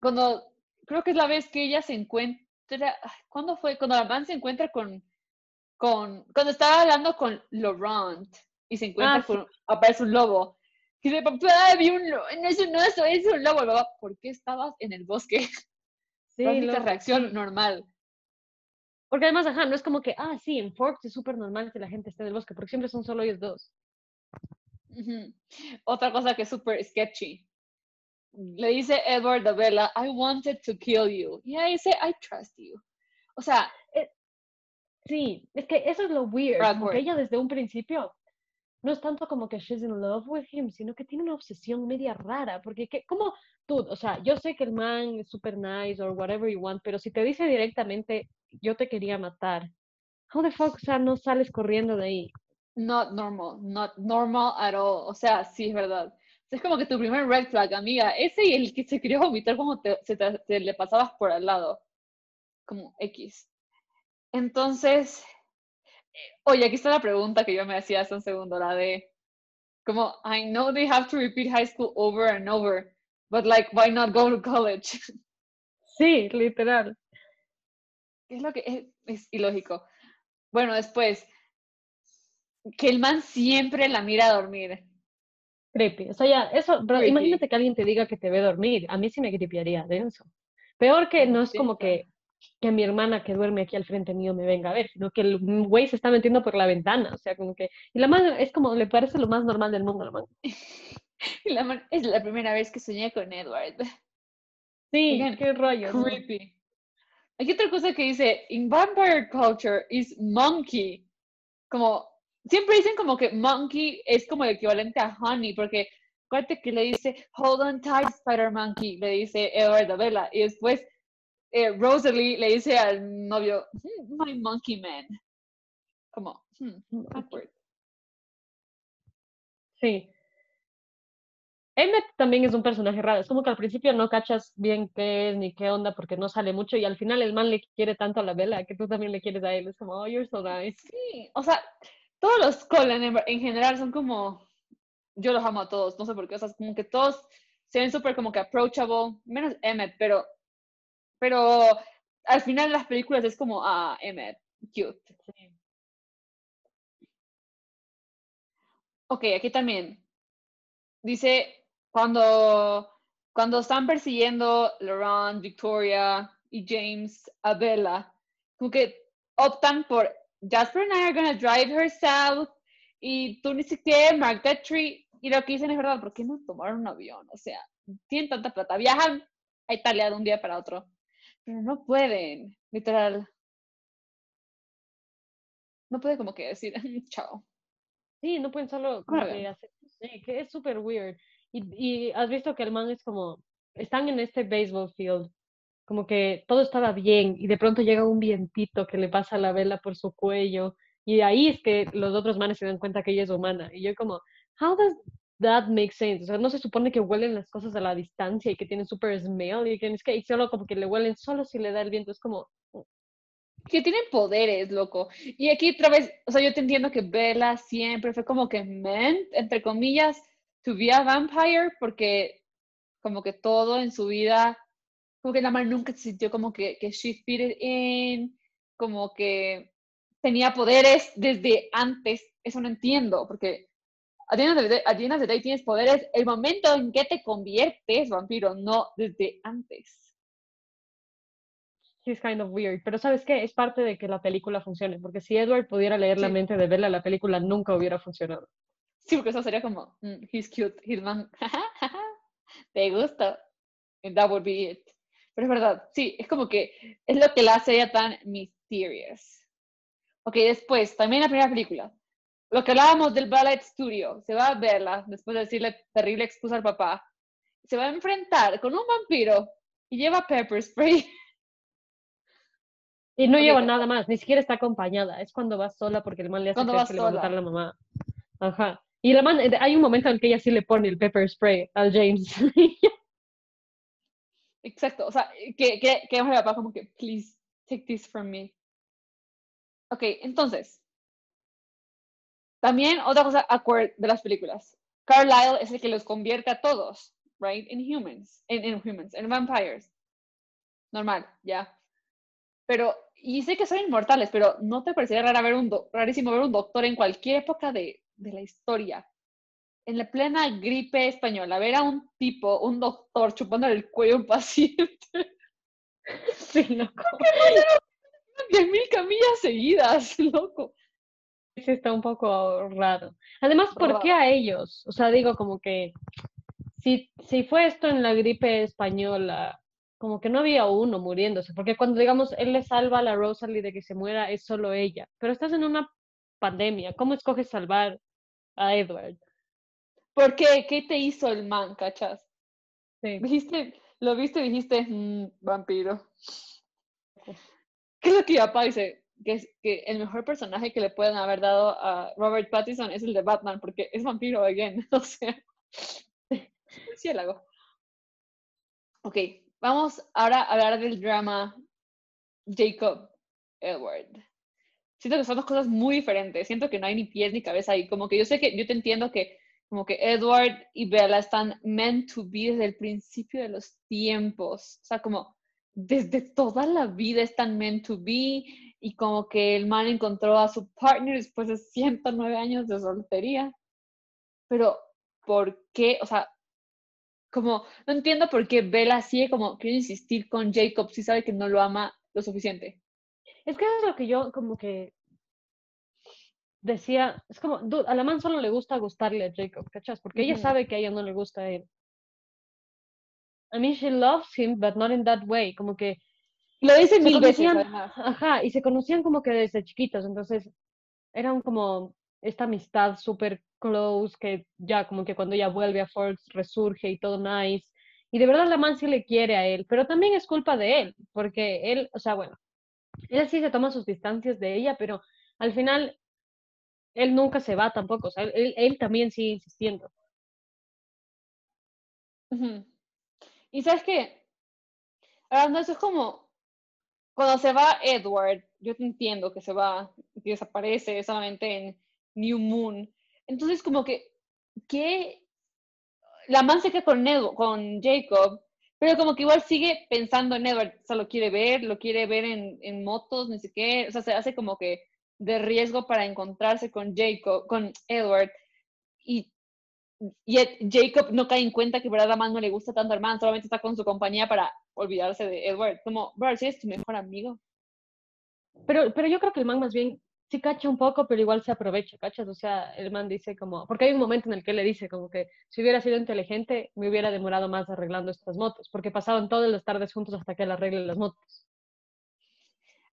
cuando, creo que es la vez que ella se encuentra, ¿cuándo fue? Cuando la man se encuentra con, con, cuando estaba hablando con Laurent y se encuentra Ah, con, aparece un lobo. Y dice, papá, vi un lobo, no es un oso, es un lobo. Papá, ¿Por qué estabas en el bosque? Sí, *laughs* Básica lo- reacción normal. Porque además, ajá, no es como que, ah, sí, en Forks es súper normal que la gente esté en el bosque, porque siempre son solo ellos dos. Otra cosa que es súper sketchy. Le dice Edward a Bella, I wanted to kill you. Y ella dice, I trust you. O sea, Sí, es que eso es lo weird, como Awkward. que ella desde un principio no es tanto como que she's in love with him, sino que tiene una obsesión media rara, porque que, como tú, o sea, yo sé que el man es super nice or whatever you want, pero si te dice directamente, yo te quería matar, how the fuck, o sea, no sales corriendo de ahí. not normal, not normal at all. O sea, sí es verdad. Es como que tu primer red flag, amiga, ese y el que se quería vomitar como te, se te- te le pasabas por al lado. Como X. Entonces, oye, aquí está la pregunta que yo me hacía hace un segundo, la de, como, I know they have to repeat high school over and over, but like, why not go to college? Sí, literal. ¿Qué es lo que es, es ilógico? Bueno, después, que el man siempre la mira a dormir. Creepy. O sea, ya, eso, pero Creepy. imagínate que alguien te diga que te ve dormir. A mí sí me creepiaría denso. Peor que no es como que, que mi hermana que duerme aquí al frente mío me venga a ver, sino que el güey se está metiendo por la ventana. O sea, como que. Y la man es como, le parece lo más normal del mundo, la man. Y *laughs* la man- es la primera vez que soñé con Edward. Sí, Oigan, qué rollo. ¿no? Hay otra cosa que dice, in vampire culture is monkey. Como, siempre dicen como que monkey es como el equivalente a honey, porque acuérdate que le dice, hold on tight, spider monkey, le dice Edward a Bella, y después eh, Rosalie le dice al novio, "Hmm, my monkey man. Como, hmm, awkward. Sí. Emmett también es un personaje raro. Es como que al principio no cachas bien qué es ni qué onda porque no sale mucho y al final el man le quiere tanto a la vela que tú también le quieres a él. Es como, oh, you're so nice. Sí, o sea, todos los Colen en, en general son como, yo los amo a todos, no sé por qué, o sea, es como que todos se ven súper como que approachable, menos Emmett, pero, pero al final de las películas es como, ah, Emmett, cute. Ok, aquí también. Dice, cuando, cuando están persiguiendo Laurent, Victoria y James a Bella, como que optan por Jasper and I are gonna drive her south y tú ni siquiera mark that tree. Y lo que dicen es verdad, ¿por qué no tomaron un avión? O sea, tienen tanta plata, viajan a Italia de un día para otro, pero no pueden, literal. No puede como que decir, *laughs* chao. Sí, no pueden solo como que hacer, que es súper weird. Y, y has visto que el man es como, están en este baseball field, como que todo estaba bien y de pronto llega un vientito que le pasa la vela por su cuello y ahí es que los otros manes se dan cuenta que ella es humana. Y yo como, how does that make sense? O sea, no se supone que huelen las cosas a la distancia y que tienen super smell y que es que solo como que le huelen solo si le da el viento. Es como, que tienen poderes, loco. Y aquí otra vez, o sea, yo te entiendo que Bella siempre fue como que meant, entre comillas, to be a vampire, porque como que todo en su vida, como que la madre nunca se sintió como que, que she fit it in, como que tenía poderes desde antes. Eso no entiendo, porque a of the day- tienes poderes el momento en que te conviertes vampiro, no desde antes. He's kind of weird. Pero ¿sabes qué? Es parte de que la película funcione. Porque si Edward pudiera leer la mente de Bella, la película nunca hubiera funcionado. Sí, porque eso sería como, mm, he's cute, he's man, *laughs* te gusta, and that would be it. Pero es verdad, sí, es como que es lo que la hace ella tan mysterious. Ok, después, también la primera película, lo que hablábamos del ballet studio, se va a verla después de decirle terrible excusa al papá, se va a enfrentar con un vampiro y lleva pepper spray. *laughs* Y no lleva nada más, ni siquiera está acompañada. Es cuando va sola porque el man le hace Cuando que le va a la mamá. Ajá. Y la man, eh, hay un momento en que ella sí le pone el pepper spray al James. *laughs* Exacto, o sea, que, que, que el papá como que, please, take this from me. Ok, entonces, también otra cosa de las películas. Carlisle es el que los convierte a todos, right, in humans, en, en humans, en vampires. Normal, ya. pero, y sé que son inmortales, pero ¿no te parecería raro ver un rarísimo ver un doctor en cualquier época de, de la historia? En la plena gripe española, ver a un tipo, un doctor chupando el cuello a un paciente. *laughs* Sí, loco. 10.000 *laughs* camillas seguidas, *laughs* loco. Sí, está un poco raro. Además, ¿por qué a ellos? O sea, digo como que si, si fue esto en la gripe española, como que no había uno muriéndose, porque cuando digamos él le salva a la Rosalie de que se muera, es solo ella. Pero estás en una pandemia, ¿cómo escoges salvar a Edward? ¿Por qué? ¿Qué te hizo el man, cachas? Sí. Dijiste, lo viste y dijiste, mm, vampiro. ¿Qué es lo que papá dice? Que, es, que el mejor personaje que le pueden haber dado a Robert Pattinson es el de Batman, porque es vampiro again. *laughs* O sea, *laughs* ciélago. Ok, vamos ahora a hablar del drama Jacob Edward. Siento que son dos cosas muy diferentes. Siento que no hay ni pies ni cabeza ahí. Como que yo sé que yo te entiendo que como que Edward y Bella están meant to be desde el principio de los tiempos. O sea, como desde toda la vida están meant to be y como que el man encontró a su partner después de 109 años de soltería. Pero, ¿por qué? O sea, como, no entiendo por qué Bella sigue como, quiere insistir con Jacob si sabe que no lo ama lo suficiente. Es que es lo que yo como que decía, es como, a la man solo le gusta gustarle a Jacob, ¿cachas? Porque ella sabe que a ella no le gusta a él. I mean, she loves him, but not in that way. Como que. Lo dice mil veces, además. Ajá, y se conocían como que desde chiquitos, entonces eran como esta amistad súper close que ya como que cuando ella vuelve a Forks resurge y todo nice. Y de verdad la man sí le quiere a él, pero también es culpa de él, porque él, o sea, bueno, él sí se toma sus distancias de ella, pero al final él nunca se va tampoco, o sea, él, también sigue insistiendo. Y sabes qué, no, eso es como cuando se va Edward, yo te entiendo que se va, que desaparece solamente en New Moon. Entonces, como que, ¿qué? La man se queda con, con Jacob, pero como que igual sigue pensando en Edward, o sea, lo quiere ver, lo quiere ver en, en motos, ni qué, o sea, se hace como que de riesgo para encontrarse con Jacob, con Edward, y y Jacob no cae en cuenta que verdad más no le gusta tanto a hermano, solamente está con su compañía para olvidarse de Edward. Como, bro, si es tu mejor amigo. Pero, pero yo creo que el man más bien sí cacha un poco, pero igual se aprovecha, ¿cachas? O sea, el man dice como, porque hay un momento en el que le dice como que si hubiera sido inteligente, me hubiera demorado más arreglando estas motos, porque pasaban todas las tardes juntos hasta que él arregle las motos.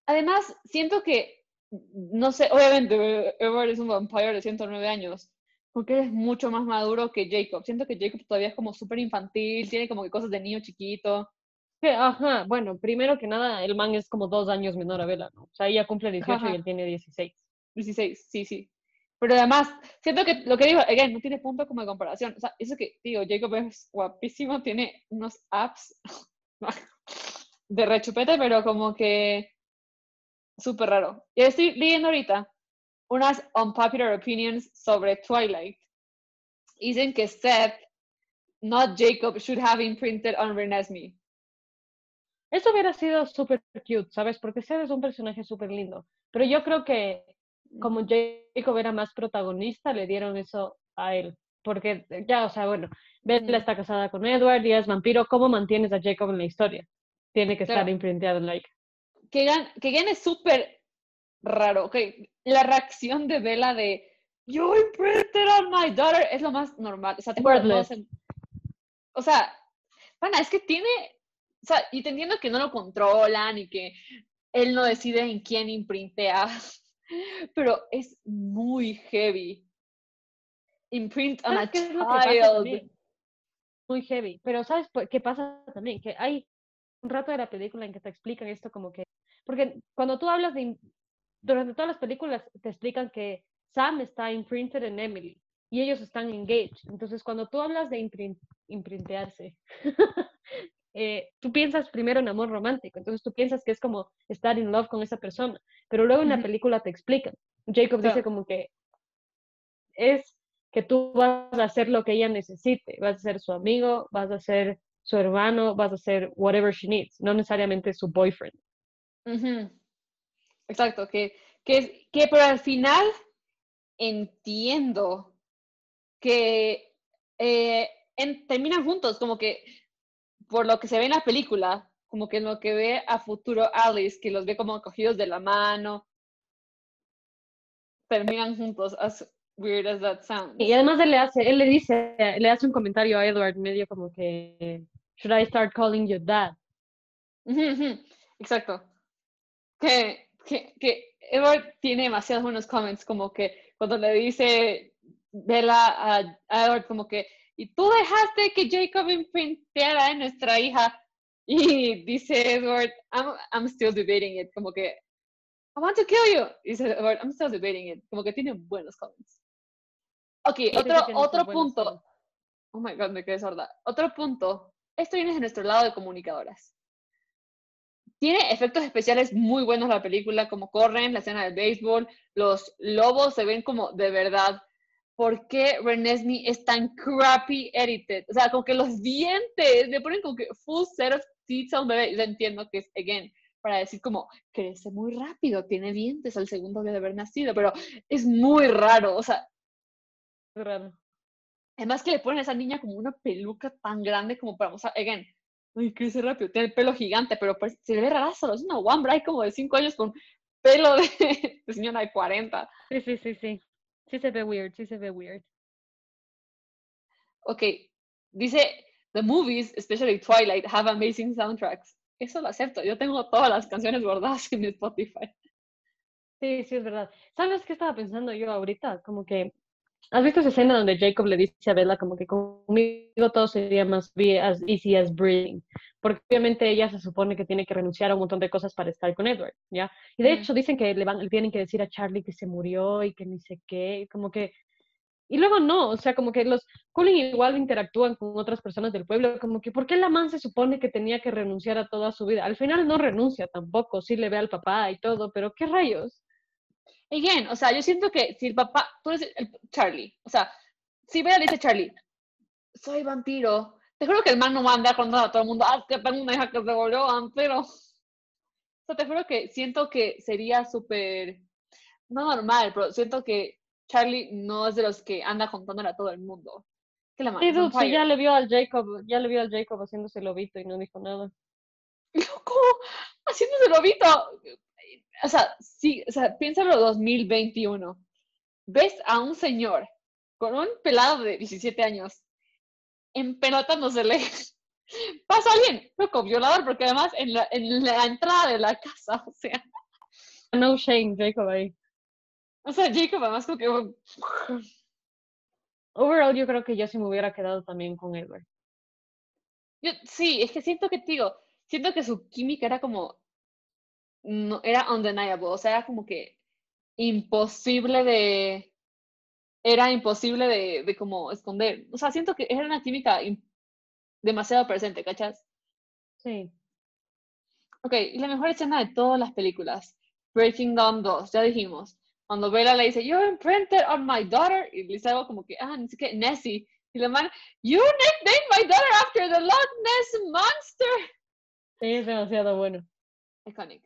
Además, siento que, no sé, obviamente Edward es un vampiro de 109 años, porque es mucho más maduro que Jacob. Siento que Jacob todavía es como súper infantil, tiene como que cosas de niño chiquito. Ajá, bueno, primero que nada, el man es como dos años menor a Bella, ¿no? O sea, ella cumple 18 y él tiene 16. 16, sí, sí. Pero además, siento que lo que digo, again, no tiene punto como de comparación. O sea, eso que, digo, Jacob es guapísimo, tiene unos apps *laughs* de rechupete, pero como que súper raro. Y estoy leyendo ahorita unas unpopular opinions sobre Twilight. Dicen que Seth, not Jacob, should have imprinted on Renesmee. Eso hubiera sido súper cute, ¿sabes? Porque Seth es un personaje súper lindo. Pero yo creo que como Jacob era más protagonista, le dieron eso a él. Porque ya, o sea, bueno, Bella está casada con Edward y es vampiro. ¿Cómo mantienes a Jacob en la historia? Tiene que estar imprinteado en like. Que Kegan es súper raro. Ok, la reacción de Bella de You imprinted on my daughter es lo más normal. O sea, te O sea, es que tiene. O sea, y te entiendo que no lo controlan y que él no decide en quién imprintea, *laughs* pero es muy heavy. Imprint on a child. Muy heavy. Pero ¿sabes qué pasa también? Que hay un rato de la película en que te explican esto como que. Porque cuando tú hablas de durante todas las películas te explican que Sam está imprinted en Emily y ellos están engaged. Entonces, cuando tú hablas de imprintearse, *laughs* eh, tú piensas primero en amor romántico. Entonces, tú piensas que es como estar in love con esa persona. Pero luego en la película te explican. Jacob dice como que es que tú vas a hacer lo que ella necesite. Vas a ser su amigo, vas a ser su hermano, vas a ser whatever she needs, no necesariamente su boyfriend. Exacto, que, que, que pero al final entiendo que eh, terminan juntos, como que por lo que se ve en la película, como que en lo que ve a futuro Alice, que los ve como cogidos de la mano, terminan juntos, as weird as that sounds. Y además él le hace, él le dice, le hace un comentario a Edward medio como que, should I start calling you dad? Exacto. Que, que, que Edward tiene demasiados buenos comments, como que cuando le dice Bella a, Edward como que, y tú dejaste que Jacob imprinteara a nuestra hija. Y dice Edward, I'm, I'm still debating it, como que, I want to kill you. Dice Edward, I'm still debating it, como que tiene buenos comments. Ok, otro, otro punto. Oh my god, me quedé sorda. Otro punto. Esto viene de nuestro lado de comunicadoras. Tiene efectos especiales muy buenos la película, como corren, la escena del béisbol, los lobos se ven como de verdad. ¿Por qué Renesme es tan crappy edited? O sea, como que los dientes le ponen como que full set of teeth a un bebé. Yo entiendo que es, again, para decir como, crece muy rápido, tiene dientes al segundo día de haber nacido, pero es muy raro, o sea. Raro. Además que le ponen a esa niña como una peluca tan grande como para, o sea, again, Uy, crece rápido, tiene el pelo gigante, pero pues, se le ve rarazo, es una one bright como de 5 años con pelo de, *laughs* de señora de 40. Sí, sí, sí, sí. Sí se ve weird, sí se ve weird. Ok, dice, the movies, especially Twilight, have amazing soundtracks. Eso lo acepto, yo tengo todas las canciones guardadas en mi Spotify. Sí, sí, es verdad. ¿Sabes qué estaba pensando yo ahorita? Como que ¿Has visto esa escena donde Jacob le dice a Bella como que conmigo todo sería más as easy as breathing? Porque obviamente ella se supone que tiene que renunciar a un montón de cosas para estar con Edward, ¿ya? Y de hecho dicen que le, van, le tienen que decir a Charlie que se murió y que ni sé qué, como que... Y luego no, o sea, como que los Cullen igual interactúan con otras personas del pueblo, como que ¿por qué la man se supone que tenía que renunciar a toda su vida? Al final no renuncia tampoco, sí le ve al papá y todo, pero ¿qué rayos? Again, o sea, yo siento que si el papá, tú eres el, Charlie, o sea, si Bella le dice Charlie, soy vampiro, te juro que el man no va a andar con a todo el mundo, ah, que tengo una hija que se volvió vampiro. *laughs* O sea, te juro que siento que sería súper, no normal, pero siento que Charlie no es de los que anda contándole a todo el mundo. ¿Qué la sí, dude, sí, ya le vio al Jacob, ya le vio al Jacob haciéndose lobito y no dijo nada. *laughs* Loco, haciéndose lobito o sea, sí, o sea, piénsalo 2021. Ves a un señor con un pelado de 17 años empelotándosele. *laughs* Pasa alguien, loco, violador, porque además en la, en la entrada de la casa, o sea. No shame, Jacob ahí. O sea, Jacob además como que... Overall, yo creo que yo sí me hubiera quedado también con Edward. Yo, sí, es que siento que, digo, siento que su química era como no, era undeniable, o sea, era como que imposible de, era imposible de, de como esconder. O sea, siento que era una química demasiado presente, ¿cachas? Sí. Ok, y la mejor escena de todas las películas, Breaking Dawn 2, ya dijimos. Cuando Bella le dice, You're imprinted on my daughter, y le dice algo como que, ah, ni siquiera Nessie. Y la man, You nicknamed my daughter after the Loch Ness Monster. Sí, es demasiado bueno. Iconic.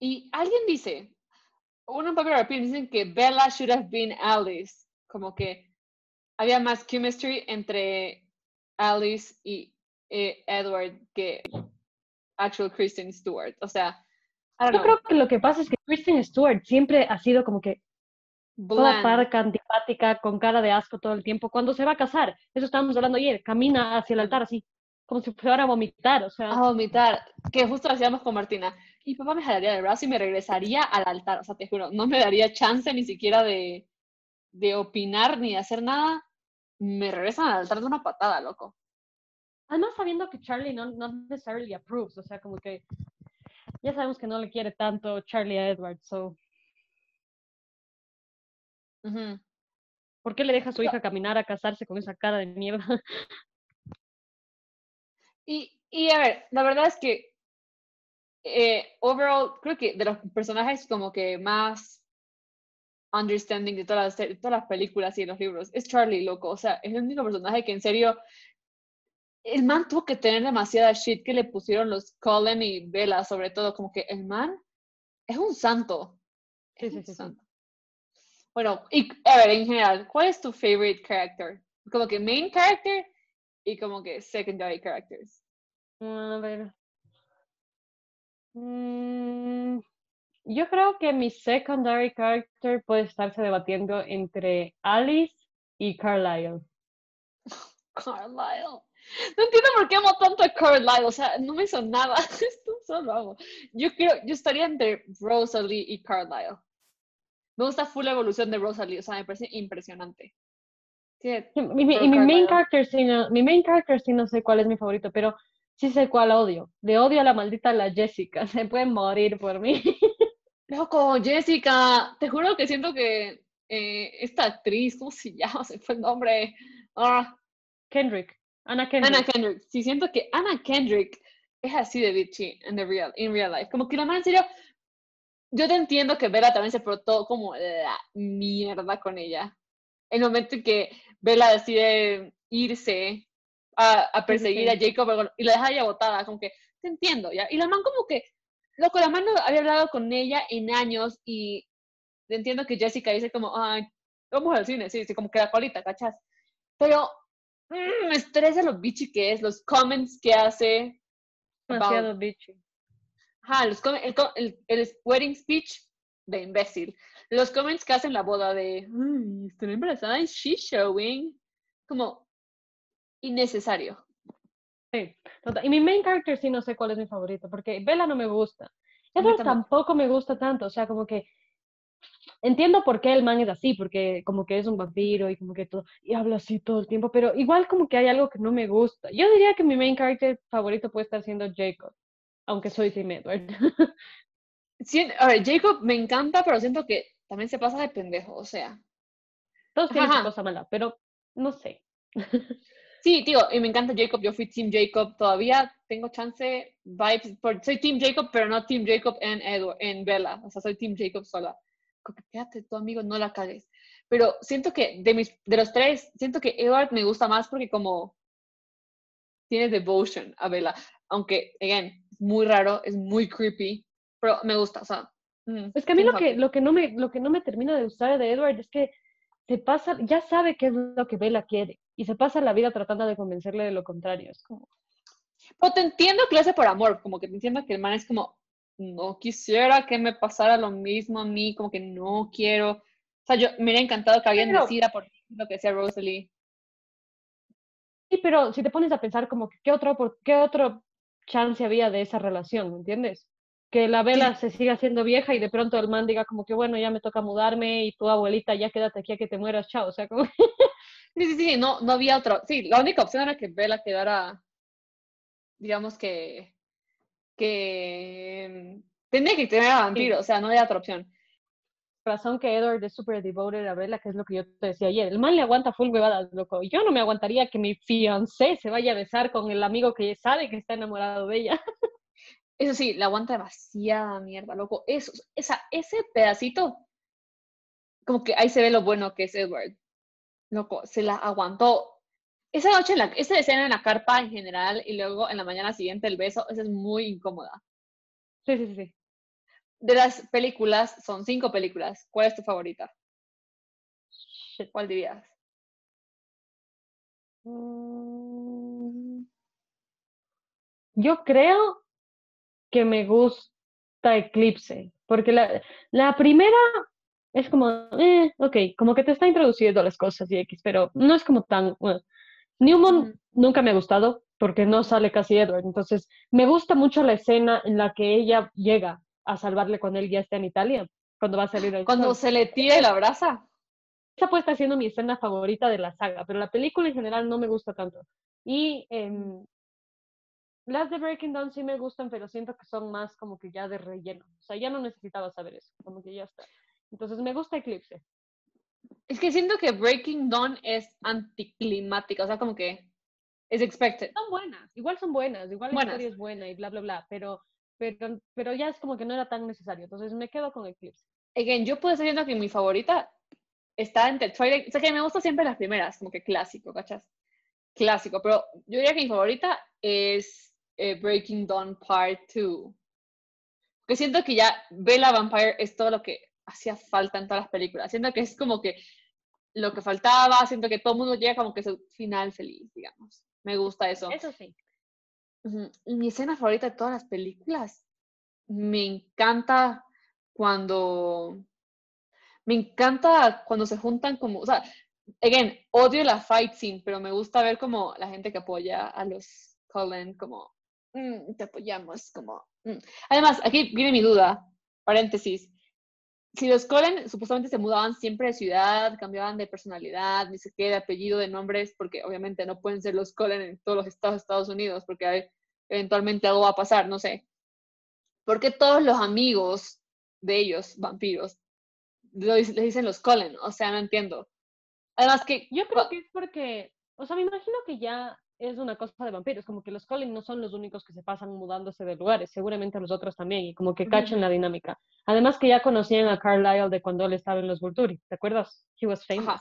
Y alguien dice, uno en Popular Opinion dicen que Bella should have been Alice, como que había más chemistry entre Alice y eh, Edward que actual Kristen Stewart. O sea, yo creo que lo que pasa es que Kristen Stewart siempre ha sido como que toda parca, antipática, con cara de asco todo el tiempo. Cuando se va a casar, eso estábamos hablando ayer, camina hacia el altar así, como si fuera a vomitar, o sea. A vomitar, que justo lo hacíamos con Martina y papá me jalaría de brazo y me regresaría al altar. O sea, te juro, no me daría chance ni siquiera de, de opinar ni de hacer nada. Me regresan al altar de una patada, loco. Además, sabiendo que Charlie no, no necessarily approves, o sea, como que ya sabemos que no le quiere tanto Charlie a Edward, so. ¿Por qué le deja a su hija caminar a casarse con esa cara de mierda? Y, y a ver, la verdad es que eh, overall, creo que de los personajes como que más understanding de todas las, todas las películas y de los libros es Charlie, loco. O sea, es el único personaje que en serio el man tuvo que tener demasiada shit que le pusieron los Colin y Bella, sobre todo, como que el man es un santo. Sí, sí. santo. Bueno, y a ver, en general, ¿cuál es tu favorite character? Como que main character y como que secondary characters. A ver. Mm, yo creo que mi secondary character puede estarse debatiendo entre Alice y Carlisle. *laughs* Carlisle. No entiendo por qué amo tanto a Carlisle, o sea, no me hizo nada. *laughs* Esto solo amo. Yo creo, yo estaría entre Rosalie y Carlisle. Me gusta full la evolución de Rosalie, o sea, me parece impresionante. y mi, main character sí no, mi main character sí no sé cuál es mi favorito, pero sí sé cuál odio. Le odio a la maldita la Jessica, *laughs* se puede morir por mí. *laughs* Loco, Jessica, te juro que siento que eh, esta actriz, ¿cómo se llama? *laughs* Se fue el nombre. Ah. Kendrick. Anna Kendrick. Anna Kendrick. Sí, siento que Anna Kendrick es así de bitchy en the real, in real life. Como que la man en serio, yo te entiendo que Bella también se portó como la mierda con ella. El momento en que Bella decide irse a, a perseguir a Jacob y la deja ya botada, como que te entiendo, ¿ya? Y la man como que, loco, la man no había hablado con ella en años y entiendo que Jessica dice como, ay, vamos al cine, sí, sí, como que la colita, ¿cachas? Pero mm, me estresa lo bitchy que es, los comments que hace. Demasiado bitchy. Ajá, los, el, el, el, wedding speech de imbécil. Los comments que hacen la boda de, estoy embarazada y she's showing. Como innecesario. Sí. Y mi main character sí no sé cuál es mi favorito, porque Bella no me gusta. Edward tampoco me gusta tanto, o sea, como que entiendo por qué el man es así, porque como que es un vampiro y como que todo, y habla así todo el tiempo, pero igual como que hay algo que no me gusta. Yo diría que mi main character favorito puede estar siendo Jacob, aunque soy Tim Edward. *laughs* Sí, a ver, Jacob me encanta, pero siento que también se pasa de pendejo, o sea. Todos tienen su cosa mala, pero no sé. *laughs* Sí, tío, y me encanta Jacob, yo fui Team Jacob, todavía tengo chance, vibes, por, soy Team Jacob, pero no Team Jacob en, Edward, en Bella, o sea, soy Team Jacob sola quédate tu amigo, no la cagues. Pero siento que de, mis, de los tres, siento que Edward me gusta más porque como tiene devotion a Bella. Aunque, again, es muy raro, es muy creepy, pero me gusta, o sea. Mm, es que a mí lo que, lo, que no me, lo que no me termina de gustar de Edward es que se pasa, ya sabe qué es lo que Bella quiere y se pasa la vida tratando de convencerle de lo contrario. Es como... Pero te entiendo que lo hace por amor, como que te entiendo que el man es como, no quisiera que me pasara lo mismo a mí, como que no quiero. O sea, yo me hubiera encantado que alguien decida por lo que decía Rosalie. Sí, pero si te pones a pensar como que qué otro, qué otro chance había de esa relación, ¿me entiendes? Que la vela se siga haciendo vieja y de pronto el man diga como que bueno, ya me toca mudarme y tu abuelita ya quédate aquí a que te mueras, chao. O sea, como... *laughs* Sí, sí, sí, no, no había otra. Sí, la única opción era que Bella quedara, digamos que que tenía que tener a vampiro, o sea, no había otra opción. Razón que Edward es súper devoted a Bella, que es lo que yo te decía ayer. El man le aguanta full huevadas, loco. Yo no me aguantaría que mi fiancé se vaya a besar con el amigo que sabe que está enamorado de ella. *laughs* Eso sí, le aguanta demasiada mierda, loco. Eso, esa, ese pedacito, como que ahí se ve lo bueno que es Edward. Loco, se la aguantó esa noche, en la, esa escena en la carpa en general y luego en la mañana siguiente el beso, esa es muy incómoda. Sí, sí, sí. De las películas, son cinco películas. ¿Cuál es tu favorita? ¿Cuál dirías? Mm. Yo creo que me gusta Eclipse, porque la, la primera es como, eh, ok, como que te está introduciendo las cosas y X, pero no es como tan... Newman nunca me ha gustado porque no sale casi Edward. Entonces, me gusta mucho la escena en la que ella llega a salvarle cuando él ya está en Italia, cuando va a salir Cuando se le tira y la abraza. Esa puede estar siendo mi escena favorita de la saga, pero la película en general no me gusta tanto. Y em, las de Breaking Dawn sí me gustan, pero siento que son más como que ya de relleno. O sea, ya no necesitaba saber eso, como que ya está. Entonces, me gusta Eclipse. Es que siento que Breaking Dawn es anticlimática, o sea, como que es expected. Son buenas, igual son buenas, igual la historia es buena y bla, bla, bla, pero, pero, pero ya es como que no era tan necesario, entonces me quedo con Eclipse. Again, yo puedo estar viendo que mi favorita está entre Twilight, o sea, que me gusta siempre las primeras, como que clásico, ¿cachas? clásico, pero yo diría que mi favorita es eh, Breaking Dawn Part 2. Porque siento que ya Bella Vampire es todo lo que hacía falta en todas las películas. Siento que es como que lo que faltaba, siento que todo el mundo llega como que su final feliz, digamos. Me gusta eso. Eso sí. Mi escena favorita de todas las películas, me encanta cuando, me encanta cuando se juntan como, o sea, again, odio la fight scene, pero me gusta ver como la gente que apoya a los Cullen, como, mm, te apoyamos, como... Mm". Además, aquí viene mi duda, paréntesis. Si los Cullen supuestamente se mudaban siempre de ciudad, cambiaban de personalidad, ni qué, de apellido, de nombres, porque obviamente no pueden ser los Cullen en todos los estados de Estados Unidos, porque eventualmente algo va a pasar, no sé. ¿Por qué todos los amigos de ellos, vampiros, les dicen los Cullen? O sea, no entiendo. Además que... Yo creo que es porque, o sea, me imagino que ya es una cosa de vampiros, como que los Colin no son los únicos que se pasan mudándose de lugares, seguramente los otros también, y como que cachen la dinámica. Además que ya conocían a Carlisle de cuando él estaba en los Vulturi, ¿te acuerdas? He was famous.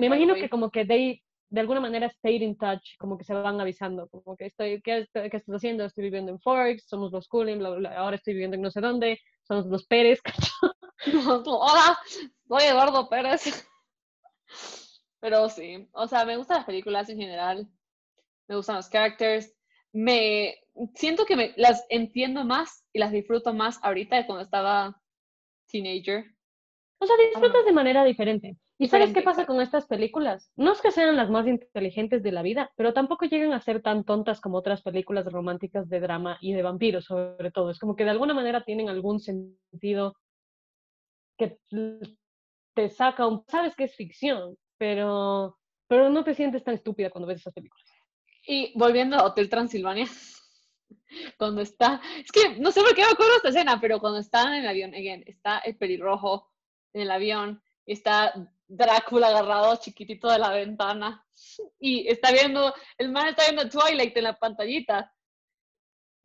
me imagino que como que they, de alguna manera stayed in touch, como que se van avisando, como que estoy, ¿qué, qué estás haciendo? Estoy viviendo en Forks, somos los Cullen, ahora estoy viviendo en no sé dónde, somos los Pérez. *laughs* *laughs* Hola, soy Eduardo Pérez. Pero sí, o sea, me gustan las películas en general, me gustan los characters, me siento que me, las entiendo más y las disfruto más ahorita de cuando estaba teenager. O sea, disfrutas de manera diferente. ¿Y sabes qué pasa con estas películas? No es que sean las más inteligentes de la vida, pero tampoco llegan a ser tan tontas como otras películas románticas de drama y de vampiros, sobre todo. Es como que de alguna manera tienen algún sentido que te saca un... Sabes que es ficción, pero, pero no te sientes tan estúpida cuando ves esas películas. Y volviendo a Hotel Transilvania, *laughs* cuando está, es que no sé por qué me acuerdo esta escena, pero cuando están en el avión, again, está el pelirrojo en el avión, está Drácula agarrado chiquitito de la ventana *laughs* y está viendo, el man está viendo Twilight en la pantallita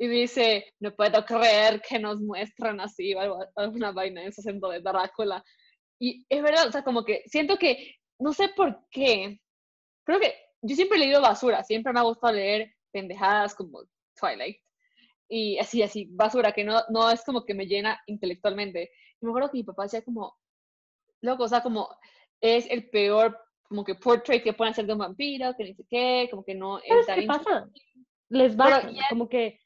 y dice, no puedo creer que nos muestran así, alguna vaina, ese acento de Drácula. Y es verdad, o sea, como que siento que no sé por qué. Creo que yo siempre he leído basura, siempre me ha gustado leer pendejadas como Twilight. Y así, así, basura, que no, no es como que me llena intelectualmente. Y me acuerdo que mi papá decía como, loco, o sea, como es el peor, como que portrait que pueden hacer de un vampiro, que ni sé qué, como que no es ¿Qué pasa? Les va, como que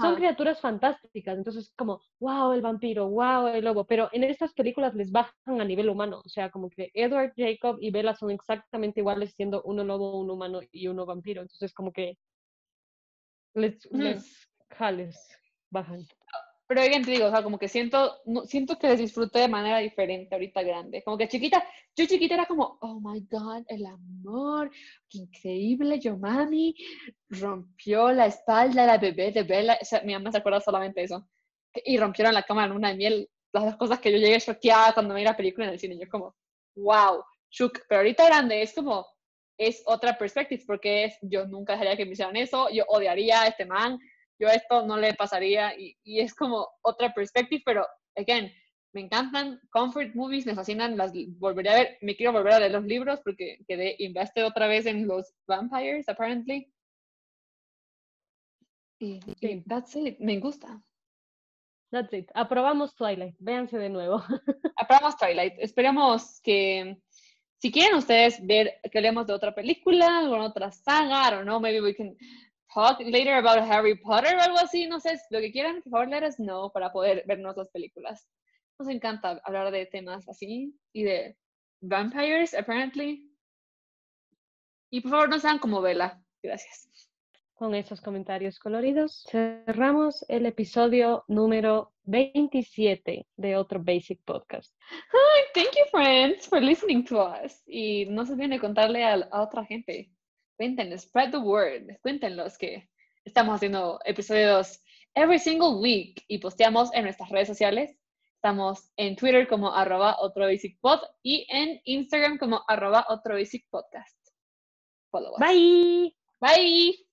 son criaturas fantásticas, entonces como, wow, el vampiro, wow, el lobo, pero en estas películas les bajan a nivel humano, o sea, como que Edward, Jacob y Bella son exactamente iguales siendo uno lobo, un humano y uno vampiro, entonces como que les, les jales bajan. Pero alguien te digo, o sea, como que siento, siento que les disfruté de manera diferente ahorita grande. Como que chiquita, yo chiquita era como, oh my God, el amor, qué increíble, yo mami, rompió la espalda la bebé de Bella. O sea, mi mamá se acuerda solamente de eso. Y rompieron la cama en una de miel. Las dos cosas que yo llegué choqueada cuando me la película en el cine. Yo como, wow, chuk. Pero ahorita grande es como, es otra perspectiva, porque es, yo nunca dejaría que me hicieran eso, yo odiaría a este man, yo esto no le pasaría y, y es como otra perspectiva, pero, again, me encantan, comfort movies, me fascinan, las volveré a ver, me quiero volver a leer los libros porque quedé invested otra vez en los vampires, apparently. Y, y that's it, me gusta. That's it. Aprobamos Twilight. Véanse de nuevo. *laughs* Aprobamos Twilight. Esperamos que, si quieren ustedes ver que hablemos de otra película, o otra saga, I don't know, maybe we can talk later about Harry Potter o algo así, no sé, lo que quieran, por favor, let us know para poder vernos las películas. Nos encanta hablar de temas así y de vampires, apparently. Y por favor, no sean como Vela. Gracias. Con esos comentarios coloridos, cerramos el episodio número 27 de otro Basic Podcast. Hi, thank you, friends, for listening to us. Y no se olviden contarle a otra gente cuéntenles, spread the word, cuéntenlos que estamos haciendo episodios every single week y posteamos en nuestras redes sociales. Estamos en Twitter como arroba otro basic pod y en Instagram como arroba otro basic podcast. Follow us. Bye. Bye.